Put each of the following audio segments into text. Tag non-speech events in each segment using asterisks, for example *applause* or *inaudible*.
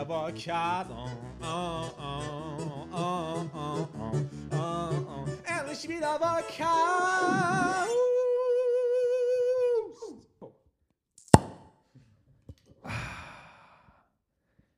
oh, endlich wieder Podcast.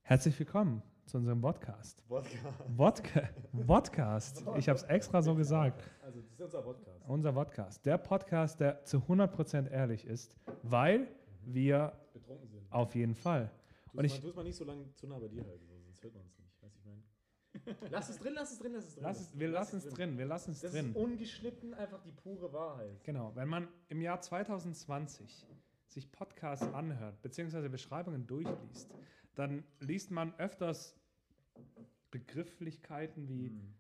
Herzlich willkommen zu unserem Podcast. Wodka, Vodcast. Ich habe es extra so gesagt. Also, das ist unser Podcast. Unser Podcast. Der Podcast, der zu 100% ehrlich ist, weil wir Betrunken sind. auf jeden Fall. Und ich- mal, es mal nicht so lange zu nah bei dir halten, sonst hört man es nicht. Weißt du, ich meine. Lass es drin, lass es drin, lass es drin. Lass es, wir lassen es drin, wir lassen es Das drin. ist ungeschnitten einfach die pure Wahrheit. Genau, wenn man im Jahr 2020 sich Podcasts anhört, beziehungsweise Beschreibungen durchliest, dann liest man öfters Begrifflichkeiten wie Hm.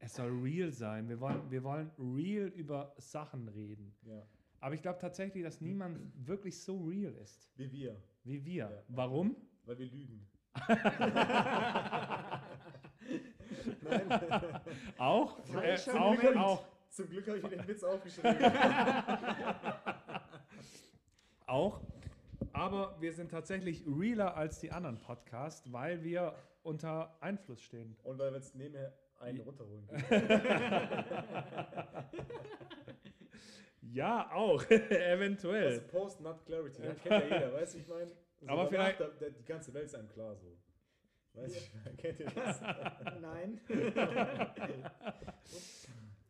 es soll real sein, wir wollen, wir wollen real über Sachen reden. Ja. Aber ich glaube tatsächlich, dass niemand wirklich so real ist Wie wir. wie wir. Ja. Warum? Weil wir lügen. Auch? *laughs* Äh, Zum auch, Glück- auch, Zum Glück habe ich mir den Witz aufgeschrieben. *laughs* auch. Aber wir sind tatsächlich realer als die anderen Podcasts, weil wir unter Einfluss stehen. Und weil wir jetzt nebenher einen runterholen. *laughs* Ja, auch. Also Eventuell. Post-Nut-Clarity. Das kennt ja jeder, weißt du, ich meine. So Aber vielleicht- Da, da, die ganze Welt ist einem klar so. Weißt du, ich *laughs* kennt ihr das? *laughs* Nein. *laughs*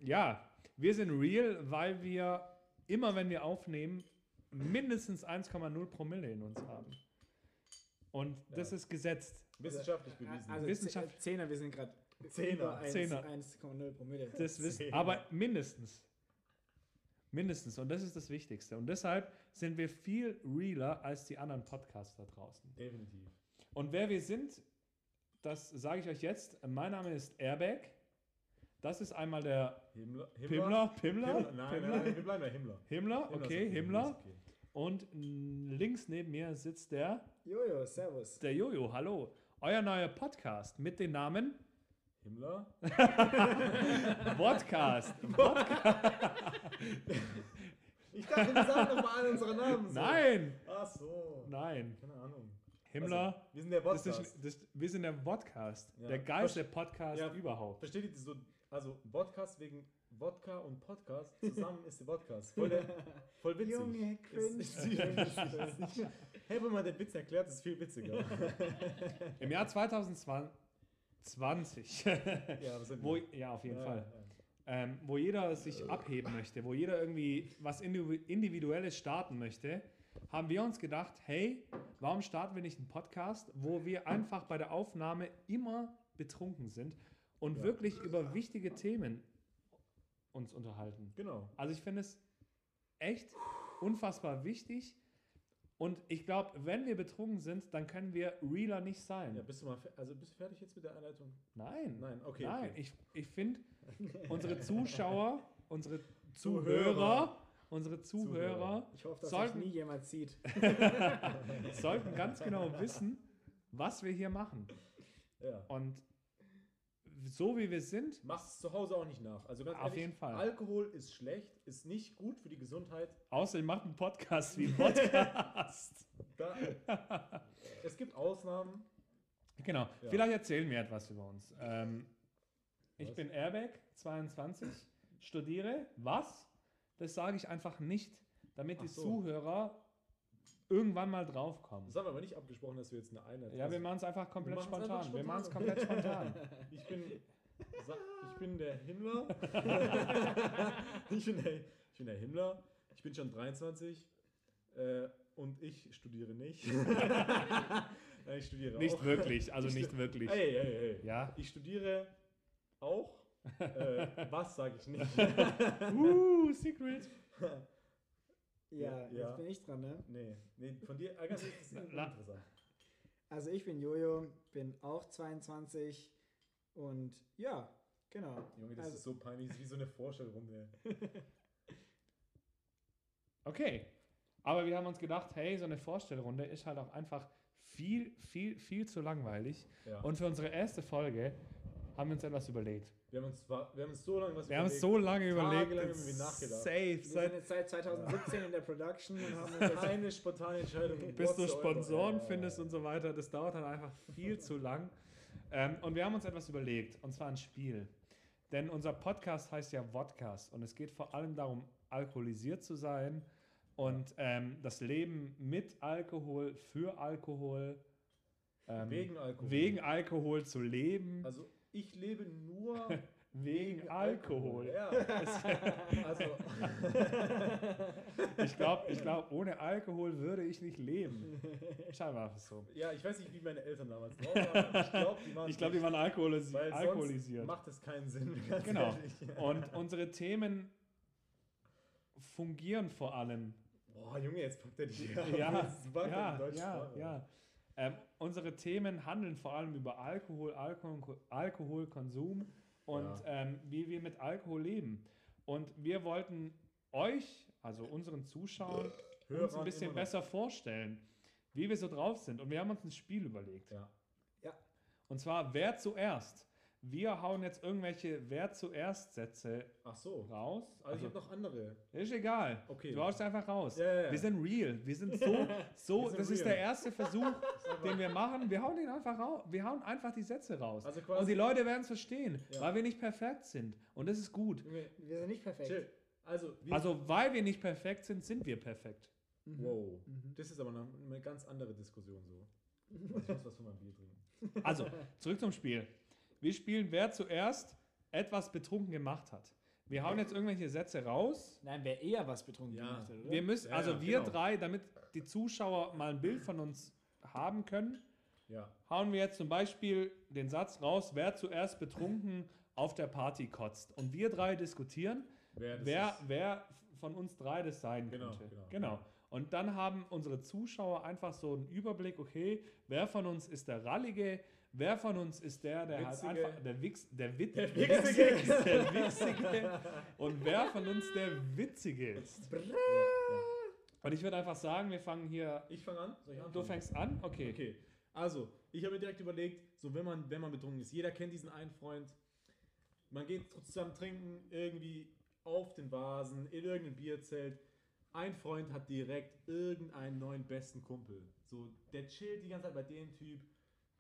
Ja, wir sind real, weil wir immer, wenn wir aufnehmen, mindestens 1,0 Promille in uns haben. Und das Ja. ist gesetzt. Wissenschaftlich bewiesen. Also Wissenschaft-. Zehner, wir sind gerade Zehner. über 1, Zehner. 1,0 Promille. Das wissen, aber mindestens. Mindestens. Und das ist das Wichtigste. Und deshalb sind wir viel realer als die anderen Podcasts da draußen. Definitiv. Und wer wir sind, das sage ich euch jetzt. Mein Name ist Airbag. Das ist einmal der Himmler? Pimmler. Pimmler? Himmler? Nein, Pimmler? nein, wir bleiben bei Himmler. Himmler, Himmler okay, Himmler. okay. Und links neben mir sitzt der, Jojo, servus. der Jojo. Hallo. Euer neuer Podcast mit dem Namen Himmler? *laughs* Podcast. *laughs* Ich dachte, wir sagen nochmal alle unsere Namen. So. Nein, Ach so. nein. Keine Ahnung. Himmler. Also, wir sind der Das Podcast. ist, das, wir sind der Podcast. Ja. Der geilste Podcast Ja. überhaupt. Versteht ihr das so? Also, Podcast wegen Wodka und Podcast zusammen ist der Podcast. Voll, der, voll witzig. Junge, *laughs* cringe. Hey, wenn man den Witz erklärt, ist viel witziger. Im Jahr 2020, ja, was sind *laughs* wo, ja, auf jeden Ja, Fall, ja. ähm, wo jeder sich abheben möchte, wo jeder irgendwie was Indivi- Individuelles starten möchte, haben wir uns gedacht, hey, warum starten wir nicht einen Podcast, wo wir einfach bei der Aufnahme immer betrunken sind und Ja. wirklich über wichtige Themen uns unterhalten. Genau. Also ich finde es echt unfassbar wichtig. Und ich glaube, wenn wir betrunken sind, dann können wir realer nicht sein. Ja, bist du mal also bist du fertig jetzt mit der Einleitung? Nein. Nein, okay. Nein, okay. ich, ich finde, unsere Zuschauer, unsere *laughs* Zuhörer. Unsere Zuhörer Ich hoffe, dass Sollten- nie jemand sieht. *laughs* sollten ganz genau wissen, was wir hier machen. Ja. Und so wie wir sind, Machst es zu Hause auch nicht nach. Also ganz Auf ehrlich, jeden Fall. Alkohol ist schlecht, ist nicht gut für die Gesundheit. außer ich mache einen Podcast wie ein Podcast. *laughs* Da, es gibt Ausnahmen. Genau. Ja. Vielleicht erzählen wir etwas über uns. Ähm, ich bin Airbag, 22, studiere. Was? Das sage ich einfach nicht, damit Ach die so. Zuhörer irgendwann mal draufkommen. Das haben wir aber nicht abgesprochen, dass wir jetzt eine Einleitung Ja, wir also, machen es einfach komplett Wir spontan. einfach Wir machen es spontan. komplett spontan. *laughs* Ich bin, ich bin der Himmler. *laughs* ich, bin der, ich bin der Himmler. Ich bin schon 23 äh, und ich studiere nicht. *laughs* Nein, ich studiere Nicht auch. wirklich, also Ich nicht wirklich. Hey, hey, hey. Ja. Ich studiere auch. Äh, was sage ich nicht? Uh, Secret. Ja, Ja. jetzt bin ich dran, ne? nee, nee, von dir, ist Na- interessant. Also ich bin Jojo, bin auch 22 und ja, genau. Junge, das Also- ist so peinlich, das ist wie so eine Vorstellrunde. *laughs* Okay. Aber wir haben uns gedacht, hey, so eine Vorstellrunde ist halt auch einfach viel, viel, viel zu langweilig. Ja. Und für unsere erste Folge haben wir uns etwas überlegt. Wir haben uns, wir haben uns so lange was Wir haben es überlegt. so lange überlegt. Jetzt haben wir nachgedacht. Safe. Wir sind Seit, jetzt seit 2017 *laughs* in der Production und haben *laughs* Keine spontane Entscheidung. bis du. Sponsoren Ja. findest und so weiter. Das dauert dann einfach viel zu lang. Ähm, und wir haben uns etwas überlegt, und zwar ein Spiel. Denn unser Podcast heißt ja Vodcast und es geht vor allem darum, alkoholisiert zu sein und ähm, das Leben mit Alkohol, für Alkohol, ähm, Wegen Alkohol. wegen Alkohol zu leben, Also ich lebe nur *laughs* wegen Alkohol. Ja. *laughs* also *laughs* Ich glaube, ich glaub, ohne Alkohol würde ich nicht leben. Scheinbar ist es so. ja, ich weiß nicht, wie meine Eltern damals drauf waren. Ich glaube, die waren Ich die waren alkoholisi weil alkoholisiert. macht es keinen Sinn. Genau. ehrlich. Und unsere Themen fungieren vor allem. Boah, Junge, jetzt packt er dich Ja, ja, ja, Sprache. ja. Ähm, unsere Themen handeln vor allem über Alkohol, Alkohol Alkoholkonsum und Ja. ähm, wie wir mit Alkohol leben. Und wir wollten euch, also unseren Zuschauern, uns ein bisschen besser vorstellen, wie wir so drauf sind. Und wir haben uns ein Spiel überlegt. Ja. Und zwar, wer zuerst? Wir hauen jetzt irgendwelche Wer zuerst Sätze Ach so. raus. Also, ich habe noch andere. ist egal. Okay. Du haust einfach raus. Ja, ja, ja. Wir sind real. Wir sind so, *laughs* so sind das ist real. der erste Versuch, *laughs* den wir machen. Wir hauen den einfach raus. Wir hauen einfach die Sätze raus. Also Und die Leute werden es verstehen, Ja. weil wir nicht perfekt sind. Und das ist gut. Wir sind nicht perfekt. chill. Also, wir, Also, weil wir nicht perfekt sind, sind wir perfekt. Mhm. wow. Mhm. Das ist aber noch eine ganz andere Diskussion so. Also, ich muss was von meinem Bier trinken. Also, zurück zum Spiel. Wir spielen, wer zuerst etwas betrunken gemacht hat. Wir hauen jetzt irgendwelche Sätze raus. Nein, wer eher was betrunken Ja. gemacht hat, oder? Wir müssen, Ja, also ja, wir genau. drei, damit die Zuschauer mal ein Bild von uns haben können, Ja. hauen wir jetzt zum Beispiel den Satz raus, wer zuerst betrunken auf der Party kotzt. Und wir drei diskutieren, Wer, wer, wer von uns drei das sein Genau, könnte. genau. genau. Und dann haben unsere Zuschauer einfach so einen Überblick, okay, wer von uns ist der Rallige, wer von uns ist der, der Witzige. halt einfach, der Wix, der, Wit, Der Witzige ist *laughs* der Witzige und wer von uns der Witzige ist. Und ich würde einfach sagen, wir fangen hier, Ich fange an. Soll ich anfangen? du fängst an? Okay. Okay. Also, ich habe mir direkt überlegt, so wenn man, wenn man betrunken ist, jeder kennt diesen einen Freund. Man geht zusammen trinken, irgendwie auf den Vasen, in irgendein Bierzelt. Ein Freund hat direkt irgendeinen neuen besten Kumpel. So, der chillt die ganze Zeit bei dem Typ.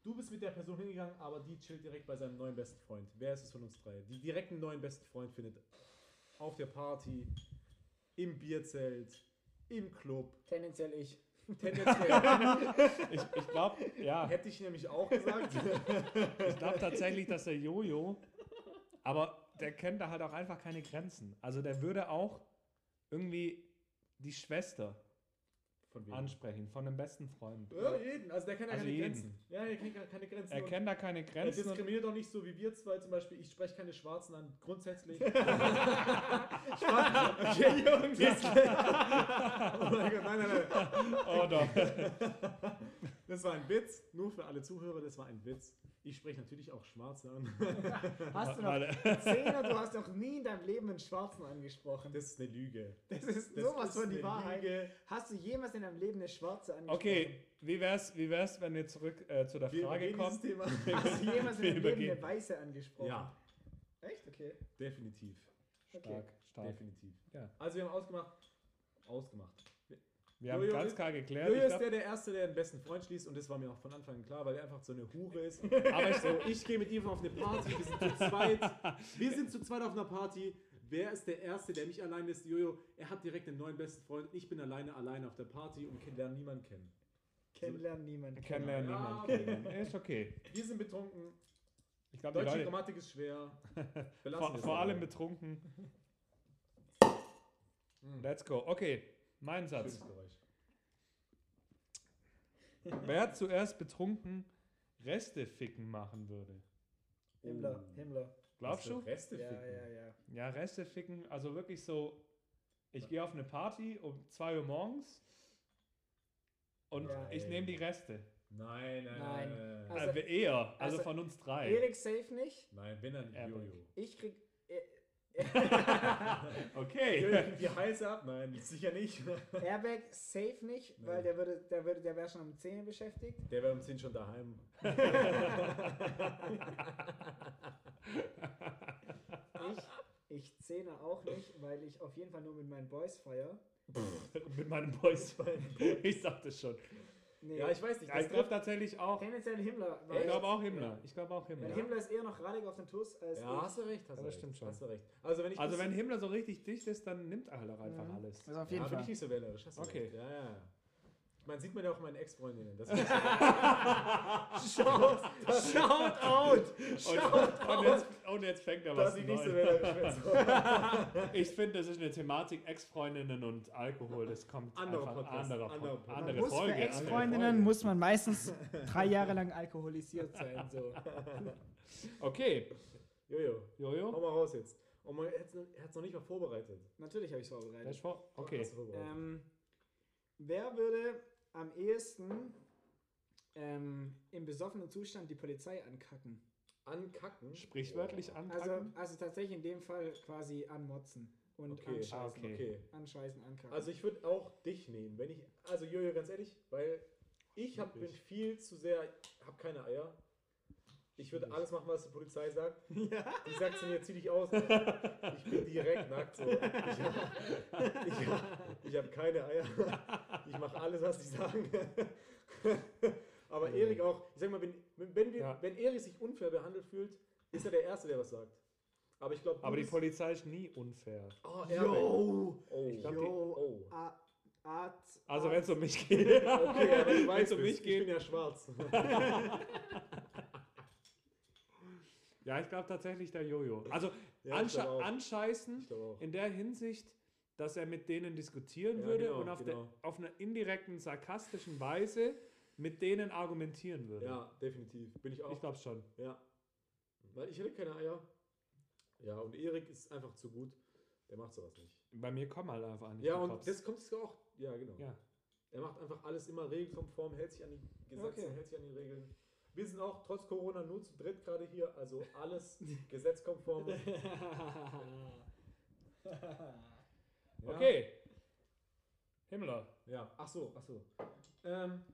Du bist mit der Person hingegangen, aber die chillt direkt bei seinem neuen besten Freund. Wer ist es von uns drei? Die direkt einen neuen besten Freund findet. Auf der Party, im Bierzelt, im Club. Tendenziell ich. Tendenziell *laughs* Ich, ich glaube, ja, hätte ich nämlich auch gesagt. *laughs* ich glaube tatsächlich, dass der Jojo, aber der kennt da halt auch einfach keine Grenzen. Also der würde auch irgendwie die Schwester Von wem? ansprechen, von einem besten Freund. Ja, jeden. Also der kennt ja Also keine jeden. Grenzen. Ja, er kennt keine Grenzen. Er kennt da keine er Grenzen. und- diskriminiert auch nicht so wie wir zwei zum Beispiel. Ich spreche keine Schwarzen an, grundsätzlich. *laughs* okay, Jungs. *laughs* oh mein Gott, nein, nein, nein. Oh doch. Das war ein Witz. Nur für alle Zuhörer, das war ein Witz. Ich spreche natürlich auch Schwarze an. *laughs* Hast du noch. Zehner, du hast noch nie in deinem Leben einen Schwarzen angesprochen. Das ist eine Lüge. Das ist Das sowas ist von die Wahrheit. Lüge. Hast du jemals in deinem Leben eine Schwarze angesprochen? Okay, wie wär's, wie wär's, wenn wir zurück äh, zu der Wir Frage kommen? Thema. *laughs* Hast du jemals in deinem Leben eine Weiße angesprochen? Ja, Echt? Okay. definitiv. Stark, stark. Definitiv. Ja. Also wir haben ausgemacht. Ausgemacht. Wir haben Jojo ganz ist- klar geklärt. Jojo ist glaub, der, der Erste, der den besten Freund schließt und das war mir auch von Anfang an klar, weil er einfach so eine Hure ist. *laughs* aber ich, So, ich gehe mit ihm auf eine Party, wir sind zu zweit. Wir sind zu zweit auf einer Party. Wer ist der Erste, der nicht allein ist? Jojo, er hat direkt einen neuen besten Freund. Ich bin alleine, alleine auf der Party und kenn- lerne niemanden kennen. Kennenlernen niemand. kennenlernen Ja, niemand. okay. kennenlernen. Ist okay. Wir sind betrunken. Ich glaube, die Deutsche Leute, Grammatik ist schwer. *laughs* Vor, vor allem betrunken. *laughs* Let's go. Okay, mein Satz. *laughs* Wer zuerst betrunken Reste ficken machen würde? Himmler, Oh. Himmler. Glaubst du? Reste Ja, ficken. ja, ja. Ja, Reste ficken, also wirklich so, ich gehe auf eine Party um 2 Uhr morgens und Ja. ich nehme die Reste. Nein, nein, nein. Nein. Nein, Also- Also, eher, also, also von uns drei. Felix safe nicht. nein dann Epic. Jojo. Ich krieg. *laughs* Okay. Die heiße ab? Nein, sicher nicht. *laughs* Airbag safe nicht, weil Nee. der würde, der würde, der wäre schon um 10 beschäftigt. Der wäre um 10 schon daheim. *laughs* Ich, ich zähne auch nicht, weil ich auf jeden Fall nur mit meinen Boys feier. Mit meinem Boys. Ich sag das schon. Nee, Ja, ich weiß nicht. Ja, ich Das glaube tatsächlich auch. tendenziell Himmler. Ich glaube auch Himmler. Ich glaube auch Himmler. Himmler ist eher noch radig auf den Tuss als ja, ich. hast du recht. Hast Ja, das recht, stimmt schon. Hast du recht. Also wenn ich Also wenn Himmler so richtig dicht ist, dann nimmt er halt auch einfach Mhm. alles. Also auf ja, jeden bin ich Fall. nicht so wählerisch. Hast du Okay. recht. Ja, ja, ja. Man sieht man *laughs* ja auch meinen Ex-Freundinnen. Shout, shout out! Und, und, jetzt, und jetzt fängt er was dass *laughs* ich finde, das ist eine Thematik Ex-Freundinnen und Alkohol. Das kommt Anderer einfach Podcast, anderer, anderer andere, Podcast. andere muss Folge. für andere Ex-Freundinnen muss man meistens drei Jahre lang alkoholisiert sein. So. *laughs* Okay, Jojo, hau Jojo. mal raus jetzt. Und man hat es noch nicht mal vorbereitet. Natürlich habe ich es vorbereitet. vor- Okay. Ähm, wer würde am ehesten ähm, im besoffenen Zustand die Polizei ankacken? Ankacken. Sprichwörtlich Boah. Also, also tatsächlich in dem Fall quasi anmotzen und Okay. anscheißen. Ah, okay. Okay. Anscheißen, ankacken. Also ich würde auch dich nehmen, wenn ich, also Jojo, ganz ehrlich, weil ich hab, bin viel zu sehr, habe keine Eier. Ich würde alles machen, was die Polizei sagt. *laughs* ja. Die sagt zu mir, zieh dich aus. Ich bin direkt nackt. So. Ich habe ich hab, ich hab keine Eier. Ich mache alles, was die sagen. *laughs* Aber Nee. Erik auch, ich sag mal, wenn, wenn, wir, Ja. wenn Erik sich unfair behandelt fühlt, ist er der Erste, der was sagt. Aber ich glaube, Aber die Polizei ist nie unfair. Oh, Airbag. Yo! Oh, Ich glaub, die- Yo! oh. A- Art, Also wenn es um mich geht. Okay, *laughs* wenn es um mich ich bin geht. ja schwarz. Ja, ich glaube tatsächlich der Jojo. Also Ja, ansche anscheißen in der Hinsicht, dass er mit denen diskutieren Ja, würde genau, und auf, genau. der, auf einer indirekten, sarkastischen Weise mit denen argumentieren würde. Ja, definitiv. Bin ich auch. Ich glaube schon. Ja. Weil ich hätte keine Eier. Ja, und Erik ist einfach zu gut. Der macht sowas nicht. Bei mir kommen halt einfach an. Ja, und das kommt sogar auch. Ja, genau. Ja. Er macht einfach alles immer regelkonform, hält sich an die Gesetze, Okay. hält sich an die Regeln. Wir sind auch trotz Corona nur zu dritt gerade hier, also alles *laughs* gesetzkonform. *laughs* Okay. Himmler. Ja, ach so, ach so. Ähm,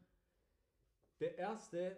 der Erste,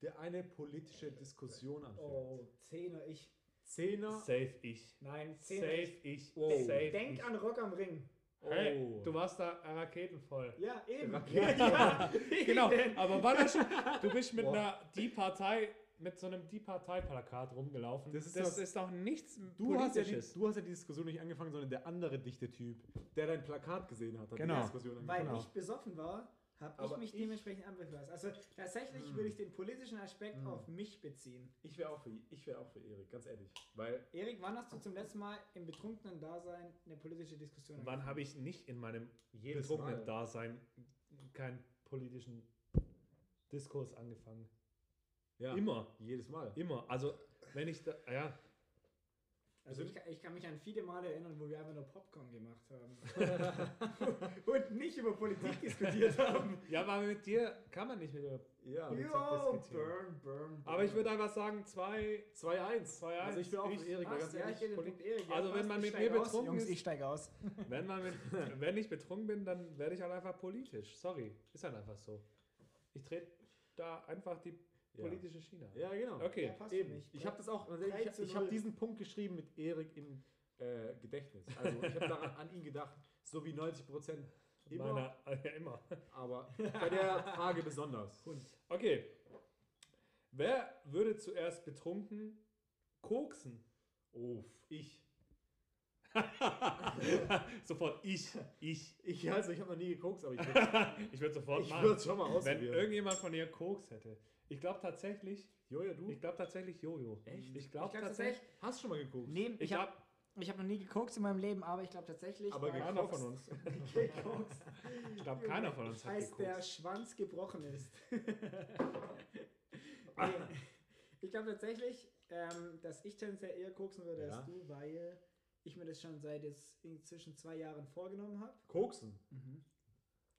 der eine politische Diskussion anfängt. Oh, Zehner, ich. Zehner. Safe ich. Nein, Zehner. Safe ich. ich. Wow. Safe Denk ich. an Rock am Ring. Hey, Oh. du warst da raketenvoll. Ja, eben. Rakete. Ja, *laughs* Genau, eben. aber war das schon, du bist mit Boah. einer Die Partei, mit so einem Die Partei-Plakat rumgelaufen. Das ist das das- ist doch nichts Du hast, ja die, Politisches. du hast ja die Diskussion nicht angefangen, sondern der andere dichte Typ, der dein Plakat gesehen hat, hat Genau. die Diskussion Weil angefangen. ich besoffen war, habe ich mich ich- dementsprechend angepasst. Also tatsächlich Hm. würde ich den politischen Aspekt Hm. auf mich beziehen. Ich wäre auch für ich wäre auch für Erik, ganz ehrlich, weil Erik, wann hast du zum letzten Mal im betrunkenen Dasein eine politische Diskussion Wann habe ich nicht in meinem Jedes betrunkenen Mal. Dasein keinen politischen Diskurs angefangen? ja, Immer, jedes Mal. immer. Also, wenn ich da, ja, Also ich, kann- ich kann mich an viele Male erinnern, wo wir einfach nur Popcorn gemacht haben. *laughs* Und nicht über Politik diskutiert haben. ja, aber mit dir kann man nicht mit der Ja, Politik Yo, diskutieren. burn, burn, Aber ich burn. würde einfach sagen, zwei, 2-1. 2-1. Also ich wäre auch Ich- für Erik, ganz Ja, ich Erik. Ja, Also wenn passt, man mit mir aus. betrunken Jungs, ist- ich steige aus. wenn, man mit, *laughs* wenn ich betrunken bin, dann werde ich halt einfach politisch. Sorry, ist halt einfach so. Ich trete da einfach die. Politische Schiene. an. Ja, genau. Okay. Ja, Eben. mich. Ich habe das auch, ich, ich habe diesen Punkt geschrieben mit Erik im äh, Gedächtnis. Also ich habe daran an ihn gedacht, so wie 90 Prozent immer, Meiner, ja, immer. aber bei der Frage besonders. Okay. Wer würde zuerst betrunken koksen? Uff, ich. *laughs* sofort ich, ich. Ich, also ich habe noch nie gekokst, aber ich würde *laughs* Ich würde sofort ich machen. würde es schon mal Wenn ausprobieren. irgendjemand von ihr Koks hätte. Ich glaube tatsächlich, Joja, du? ich glaube tatsächlich Jojo. Echt? Ich glaube glaube tatsächlich. Hast schon mal gekokst? neben, Ich ich habe ich hab noch nie gekokst in meinem Leben, aber ich glaube tatsächlich, Aber keiner von uns. *laughs* gekokst, Ich glaube, keiner von uns hat der gekokst. Schwanz gebrochen ist. *laughs* nee, ich glaube tatsächlich, ähm, dass ich tendenziell eher koksen würde Ja. als du, weil ich mir das schon seit jetzt inzwischen zwei Jahren vorgenommen habe. Koksen? Mhm.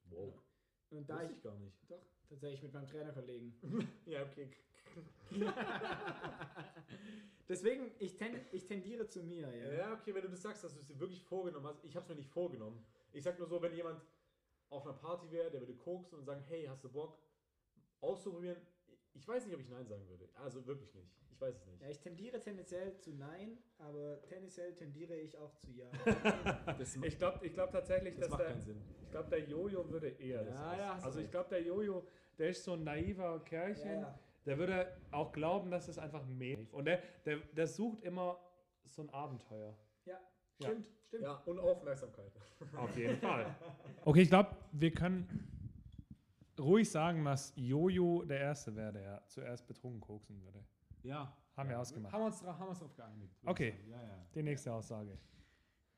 Wow. Und da Weiß ich, ich gar nicht. doch, tatsächlich mit meinem Trainerkollegen. *laughs* Ja, okay. *laughs* Deswegen, ich, ten, ich tendiere zu mir, ja. Ja, okay, wenn du das sagst, dass du es dir wirklich vorgenommen hast. Ich habe es mir nicht vorgenommen. Ich sag nur so, wenn jemand auf einer Party wäre, der würde koksen und sagen, hey, hast du Bock auszuprobieren? Ich weiß nicht, ob ich Nein sagen würde. Also wirklich nicht. Ich weiß es nicht. Ja, ich tendiere tendenziell zu Nein, aber tendenziell tendiere ich auch zu Ja. *laughs* Das, Ich glaube ich glaub tatsächlich, das dass macht der, keinen Sinn. ich glaube, der Jojo würde eher das Ja, aus- ja, hast du Also ich glaube, der Jojo, der ist so ein naiver Kerlchen. ja, ja. Der würde auch glauben, dass es einfach mehr ist. Und der, der, der sucht immer so ein Abenteuer. ja, Ja. stimmt, stimmt. Ja, und Aufmerksamkeit. *laughs* Auf jeden Fall. *laughs* Okay, ich glaube, wir können ruhig sagen, dass Jojo der Erste wäre, der zuerst betrunken koksen würde. Ja. Haben wir ja. ausgemacht. Haben wir uns, dra- haben wir uns darauf geeinigt. Okay. Die nächste Aussage.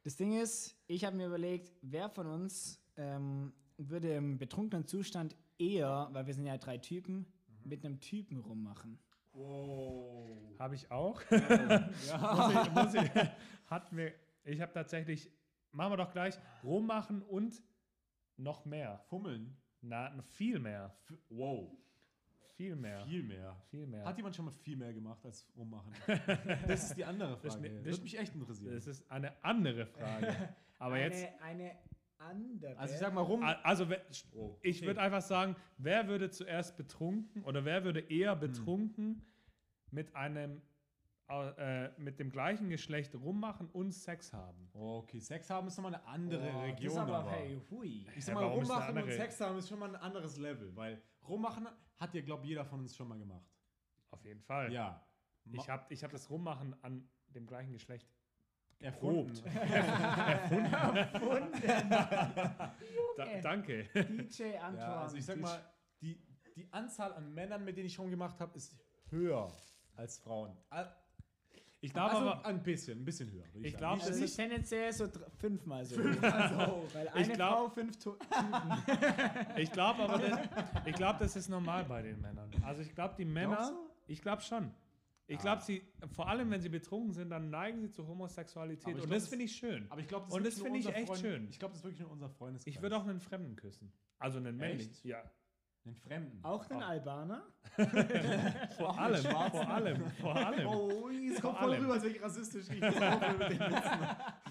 Das Ding ist, ich habe mir überlegt, wer von uns ähm, würde im betrunkenen Zustand eher, weil wir sind ja drei Typen, mit einem Typen rummachen. Wow. Habe ich auch. *laughs* Ja. muss ich, muss ich, hat mir, ich habe tatsächlich, machen wir doch gleich, rummachen und noch mehr. Fummeln. Na, viel mehr. F wow. Viel mehr. Viel mehr. Viel mehr. Hat jemand schon mal viel mehr gemacht als rummachen? *laughs* das ist die andere Das Frage. ne- Das, das- würde mich echt interessieren. das ist eine andere Frage. *laughs* Aber eine, jetzt, Eine andere. also ich sag mal rum. also Oh, ich okay. würde einfach sagen, wer würde zuerst betrunken oder wer würde eher betrunken mit einem äh, mit dem gleichen Geschlecht rummachen und Sex haben? Okay, Sex haben ist nochmal eine andere Oh, das Region. ist aber, aber. hey, hui. Ich sag Ja, mal, eine rummachen und Sex haben ist schon mal ein anderes Level, weil rummachen hat ja, glaube jeder von uns schon mal gemacht. Auf jeden Fall. Ja. Ich habe ich hab das Rummachen an dem gleichen Geschlecht erprobt. *laughs* *laughs* Da, danke. DJ Antoine. Ja, also ich sag mal, die, die Anzahl an Männern, mit denen ich rumgemacht habe, ist höher als Frauen. Ich glaube also aber, ein bisschen, ein bisschen höher. Ich sagen. glaub, Nicht- das ist- tendenziell so fünfmal so. Also, *laughs* Weil eine glaub- Frau, fünf to *laughs* ich glaube aber, das, ich glaube, das ist normal bei den Männern. Also ich glaube, die Männer, Glaubst du? ich glaube schon. Ich Ah. glaube, sie, vor allem wenn sie betrunken sind, dann neigen sie zur Homosexualität. Ich Und glaub, das das- finde ich schön. aber ich glaube, Und das finde ich echt schön. Ich glaube, das ist wirklich nur unser Freundeskreis. Ich würde auch einen Fremden küssen. Also einen männlichen. Echt? Ja. Den Fremden. Auch den Albaner. *laughs* Vor allem, vor allem, vor allem. Oh, es kommt voll allem. rüber, als wäre ich rassistisch. Ich muss aufhören mit den Witzen.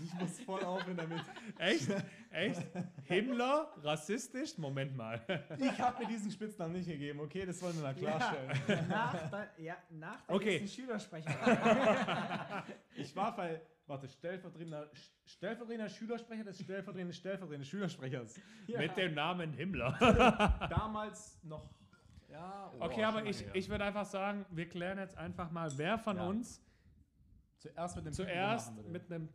Ich muss voll aufhören damit. Echt? Echt? Himmler? Rassistisch? Moment mal. Ich habe mir diesen Spitznamen nicht gegeben, okay? Das wollen wir mal klarstellen. *laughs* Nach der, ja, nach der Okay. nächsten Schülersprecher. Ich war bei, warte, stellvertretender, stellvertretender Schülersprecher des stellvertretenden stellvertretenden Schülersprechers. *laughs* Mit dem Namen Himmler. *laughs* Damals noch, ja. oh, Okay, aber ich, her. ich würde einfach sagen, wir klären jetzt einfach mal, wer von Ja. uns zuerst mit dem zuerst Typen mit einem,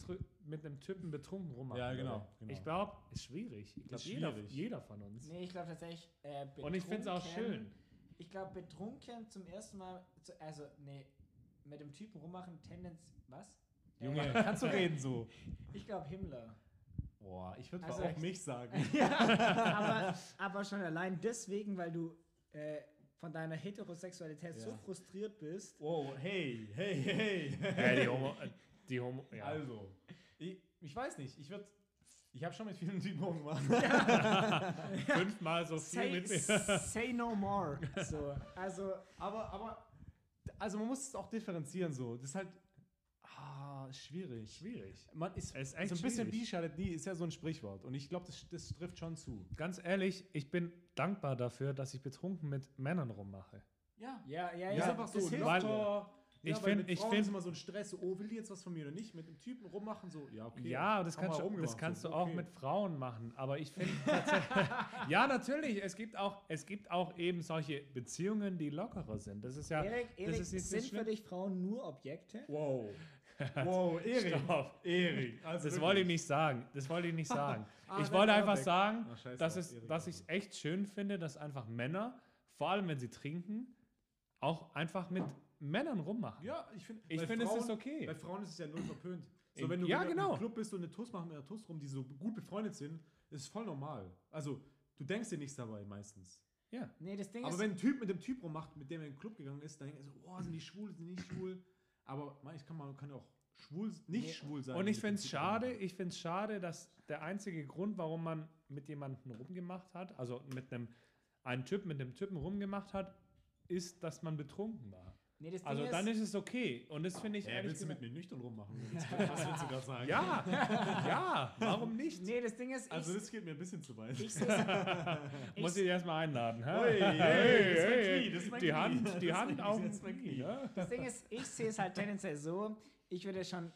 mit einem Typen betrunken rummachen Ja, genau, genau. Ich glaube, ist schwierig. Ich glaube, Ist jeder, schwierig. jeder von uns. nee, ich glaube tatsächlich. Äh, Und ich finde es auch schön. Ich glaube, betrunken zum ersten Mal. Zu, also, nee, mit dem Typen rummachen, Tendenz. Was? Junge, kannst du reden so? *laughs* ich glaube Himmler. Boah, ich würde Also auch mich sagen. *laughs* aber, *laughs* aber schon allein deswegen, weil du äh, von deiner Heterosexualität so Ja. frustriert bist. Wow, hey, hey, hey. Ja, die Homo, äh, die Homo, ja. Also, ich, ich weiß nicht, ich würde, ich habe schon mit vielen Typen rumgemacht. fünfmal so viel Say, mit mir. say no more. So, also, Aber, aber, also man muss es auch differenzieren so. Das ist halt, ah, schwierig. Schwierig. Man ist, Es ist echt so ein bisschen schwierig. wie schadet nie, ist ja so ein Sprichwort. Und ich glaube, das, das trifft schon zu. Ganz ehrlich, ich bin dankbar dafür, dass ich betrunken mit Männern rummache. Ja. ja, ja, ist ja. einfach so, das hilft weil-. Ich ja, ich Frauen find- ist immer so ein Stress, so, oh, will die jetzt was von mir oder nicht? Mit dem Typen rummachen, so, ja, okay. Ja, das kannst, du, das kannst so, du auch okay. mit Frauen machen. Aber ich finde *laughs* ja, natürlich. Es gibt, auch, es gibt auch eben solche Beziehungen, die lockerer sind. Das ist ja. Erik, Erik ist sind für dich Frauen nur Objekte? Wow. Wow, Erik. Stopp. Erik. Also Das wirklich. wollte ich nicht sagen. Das wollte ich nicht *laughs* sagen. Ah, ich wollte einfach weg. sagen, Ach, scheiß dass, es, dass ich es echt schön finde, dass einfach Männer, vor allem wenn sie trinken, auch einfach mit Männern rummachen. Ja, ich finde, Ich finde, es ist okay. Bei Frauen ist es ja null verpönt. So, In- wenn du, ja, wenn du genau. im Club bist und eine Toast machen mit einer Toast rum, die so gut befreundet sind, ist es voll normal. Also, du denkst dir nichts dabei meistens. Ja. Nee, das Ding Aber ist. wenn ein Typ mit dem Typ rummacht, mit dem er in den Club gegangen ist, dann denkt er so, oh, sind die schwul, sind die nicht schwul? Aber man, ich kann, man kann ja auch schwul, nicht Nee. schwul sein. Und ich finde es schade, ich finde es schade, dass der einzige Grund, warum man mit jemandem rumgemacht hat, also mit einem einen Typ mit einem Typen rumgemacht hat, ist, dass man betrunken war. Nee, Also ist, dann ist es okay. Und das finde ich Hä, ehrlich willst du mit gesagt- mir nüchtern rummachen? *laughs* Was willst du gerade sagen? Ja, ja, warum nicht? Nee, das Ding ist, Also ich, das geht mir ein bisschen zu weit. ich *laughs* Muss ich erstmal einladen. hä? Hey, hey, Hey, das ist mein hey, Knie, das ist mein die Knie. Hand, die ist Hand auf das. Ja? Das Ding ist, ich sehe es halt tendenziell so, ich würde schon